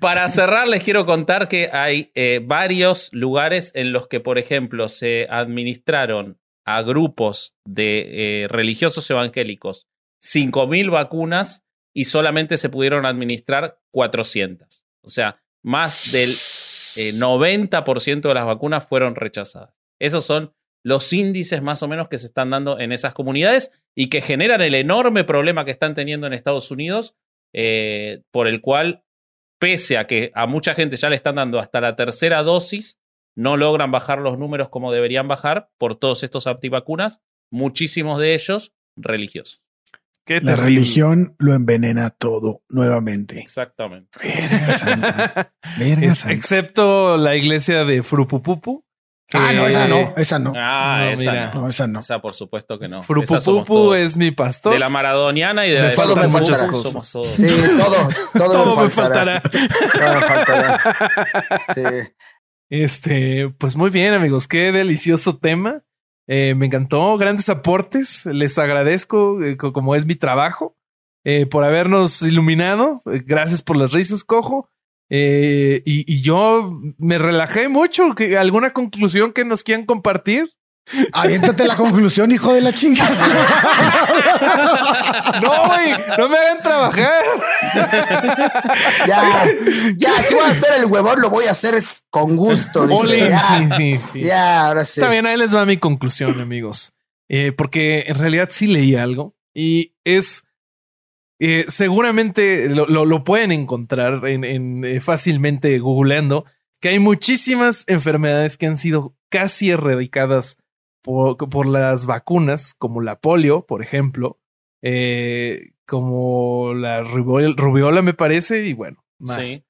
para cerrar, les quiero contar que hay eh, varios lugares en los que, por ejemplo, se administraron a grupos de eh, religiosos evangélicos 5.000 vacunas y solamente se pudieron administrar 400. O sea, más del 90% eh, de las vacunas fueron rechazadas. Esos son los índices más o menos que se están dando en esas comunidades y que generan el enorme problema que están teniendo en Estados Unidos, eh, por el cual, pese a que a mucha gente ya le están dando hasta la tercera dosis, no logran bajar los números como deberían bajar por todos estos antivacunas, muchísimos de ellos religiosos la religión lo envenena todo nuevamente. Exactamente. Verga santa. Verga santa. Excepto la iglesia de Frupupupu. Ah, no, esa no, esa no. Ah, esa, no. esa no. Esa por supuesto que no. Frupupupu es mi pastor. De la maradoniana y de la todo me faltará. Sí, todo, todo, me faltará. todo me faltará. Sí. Este, pues muy bien, amigos. Qué delicioso tema. Eh, me encantó, grandes aportes. Les agradezco, eh, como es mi trabajo, eh, por habernos iluminado. gracias por las risas, cojo. Y, y, yo me relajé mucho. ¿Alguna conclusión que nos quieran compartir? Aviéntate la conclusión, hijo de la chinga. No, güey, no me hagan trabajar. Ya, ya, si voy a hacer el huevón, lo voy a hacer con gusto. Dice. Ya, sí, sí, sí. Ya, ahora sí. Está bien, ahí les va mi conclusión, amigos. Eh, porque en realidad sí leí algo y es eh, seguramente lo, pueden encontrar en, eh, fácilmente googleando que hay muchísimas enfermedades que han sido casi erradicadas por, las vacunas, como la polio, por ejemplo, eh, como la rubiola, me parece, y bueno, más.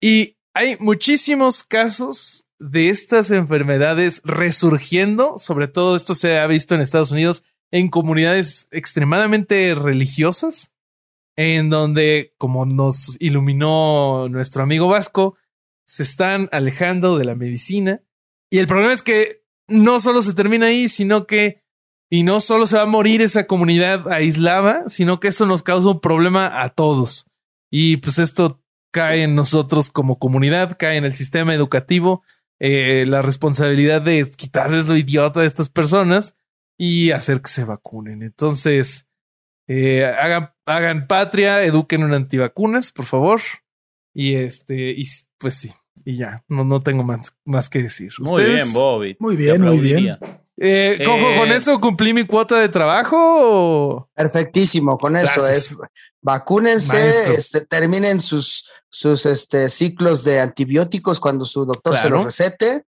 Y hay muchísimos casos de estas enfermedades resurgiendo, sobre todo esto se ha visto en Estados Unidos, en comunidades extremadamente religiosas, en donde, como nos iluminó nuestro amigo Vasco, se están alejando de la medicina. Y el problema es que no solo se termina ahí, sino que, y no solo se va a morir esa comunidad aislada, sino que eso nos causa un problema a todos. Y pues esto cae en nosotros como comunidad, cae en el sistema educativo, eh, la responsabilidad de quitarles lo idiota a estas personas y hacer que se vacunen. Entonces, eh, hagan, patria, eduquen en antivacunas, por favor. Y este, y pues sí, y ya, no, no tengo más, más que decir. Muy bien, Bobby. Muy bien, muy bien. Eh, cojo, Eh, ¿con eso cumplí mi cuota de trabajo? Perfectísimo, con eso Gracias. es. Vacúnense, Maestro. este, terminen sus, sus este, ciclos de antibióticos cuando su doctor se los recete.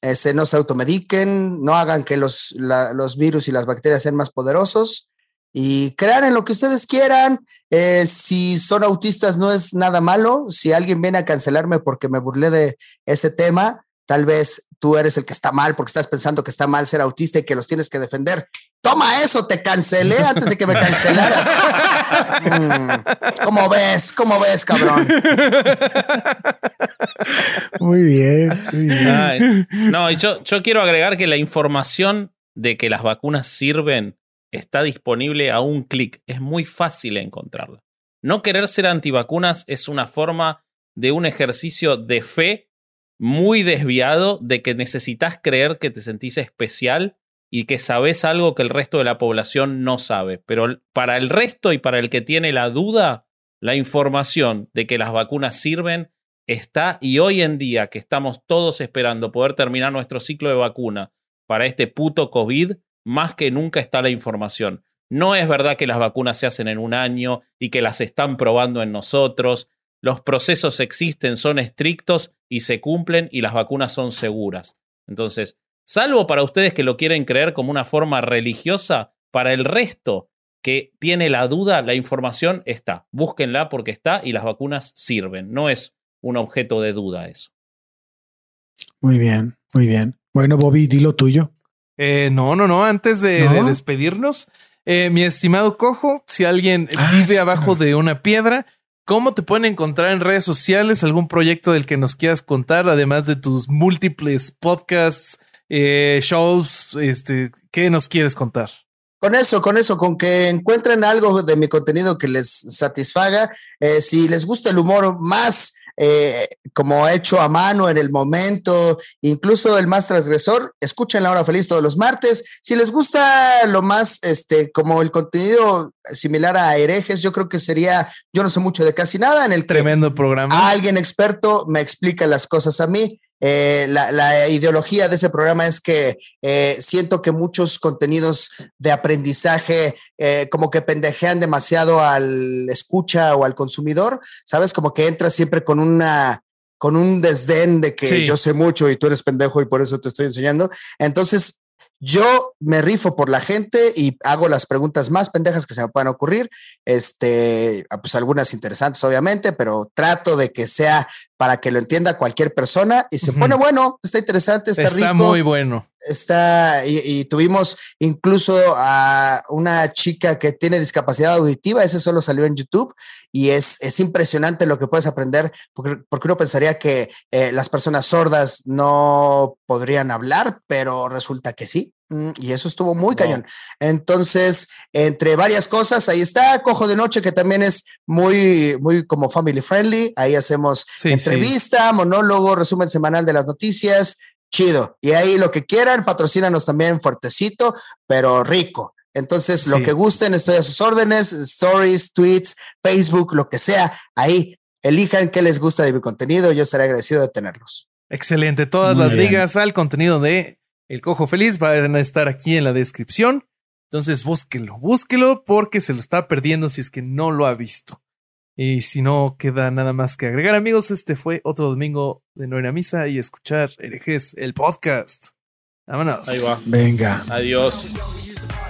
Este, no se automediquen, no hagan que los, la- los virus y las bacterias sean más poderosos y crean en lo que ustedes quieran. Eh, si son autistas, no es nada malo. Si alguien viene a cancelarme porque me burlé de ese tema, tal vez tú eres el que está mal porque estás pensando que está mal ser autista y que los tienes que defender. Toma eso, te cancelé antes de que me cancelaras. Mm, ¿Cómo ves? ¿Cómo ves, cabrón? Muy bien, muy bien. Ay, no, y yo, yo quiero agregar que la información de que las vacunas sirven está disponible a un clic. Es muy fácil encontrarla. No querer ser antivacunas es una forma de un ejercicio de fe muy desviado de que necesitas creer que te sentís especial y que sabes algo que el resto de la población no sabe. Pero para el resto y para el que tiene la duda, la información de que las vacunas sirven está y hoy en día que estamos todos esperando poder terminar nuestro ciclo de vacuna para este puto COVID, más que nunca está la información. No es verdad que las vacunas se hacen en un año y que las están probando en nosotros. Los procesos existen, son estrictos y se cumplen y las vacunas son seguras. Entonces, salvo para ustedes que lo quieren creer como una forma religiosa, para el resto que tiene la duda, la información está. Búsquenla porque está y las vacunas sirven. No es un objeto de duda eso. Muy bien, muy bien. Bueno, Bobby, di lo tuyo. Eh, no, no, no. Antes de, ¿No? de despedirnos, eh, mi estimado Cojo, si alguien Ah, vive abajo de una piedra, ¿cómo te pueden encontrar en redes sociales? ¿Algún proyecto del que nos quieras contar? Además de tus múltiples podcasts, eh, shows, este, ¿qué nos quieres contar? Con eso, con eso, con que encuentren algo de mi contenido que les satisfaga. Eh, si les gusta el humor más eh, como hecho a mano en el momento, incluso el más transgresor, escuchen la hora feliz todos los martes. Si les gusta lo más, este, como el contenido similar a herejes, yo creo que sería, yo no sé mucho de casi nada, en el que Tremendo programa. alguien experto me explica las cosas a mí. Eh, la, la ideología de ese programa es que eh, siento que muchos contenidos de aprendizaje eh, como que pendejean demasiado al escucha o al consumidor, ¿sabes? Como que entras siempre con una con un desdén de que Sí. yo sé mucho y tú eres pendejo y por eso te estoy enseñando. Entonces, yo me rifo por la gente y hago las preguntas más pendejas que se me puedan ocurrir. Este, ah, pues algunas interesantes, obviamente, pero trato de que sea para que lo entienda cualquier persona y se pone bueno, está interesante, está, Está rico muy bueno. Está y, y tuvimos incluso a una chica que tiene discapacidad auditiva, ese solo salió en YouTube y es, es impresionante lo que puedes aprender porque, porque uno pensaría que eh, las personas sordas no podrían hablar, pero resulta que sí. Mm, Y eso estuvo muy cañón. Entonces, entre varias cosas, ahí está Cojo de Noche, que también es muy, muy como family friendly. Ahí hacemos Sí, entrevista, monólogo, resumen semanal de las noticias, chido. Y ahí lo que quieran, patrocínanos también fuertecito, pero rico. Entonces, lo que gusten, estoy a sus órdenes, stories, tweets, Facebook, lo que sea, ahí elijan qué les gusta de mi contenido, yo estaré agradecido de tenerlos. Excelente. Todas Muy las bien. ligas al contenido de El Cojo Feliz van a estar aquí en la descripción. Entonces búsquelo, búsquelo porque se lo está perdiendo si es que no lo ha visto. Y si no queda nada más que agregar, amigos, este fue otro domingo de no ir a misa y escuchar herejes, el podcast. Vámonos. Ahí va. Venga. Adiós.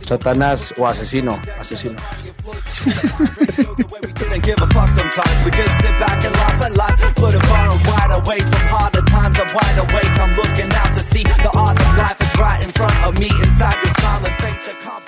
Satanás o asesino, asesino. couldn't give a fuck sometimes. We just sit back and laugh at life. Floating far and wide away from harder times. I'm wide awake. I'm looking out to see the art of life is right in front of me. Inside this smiling face, I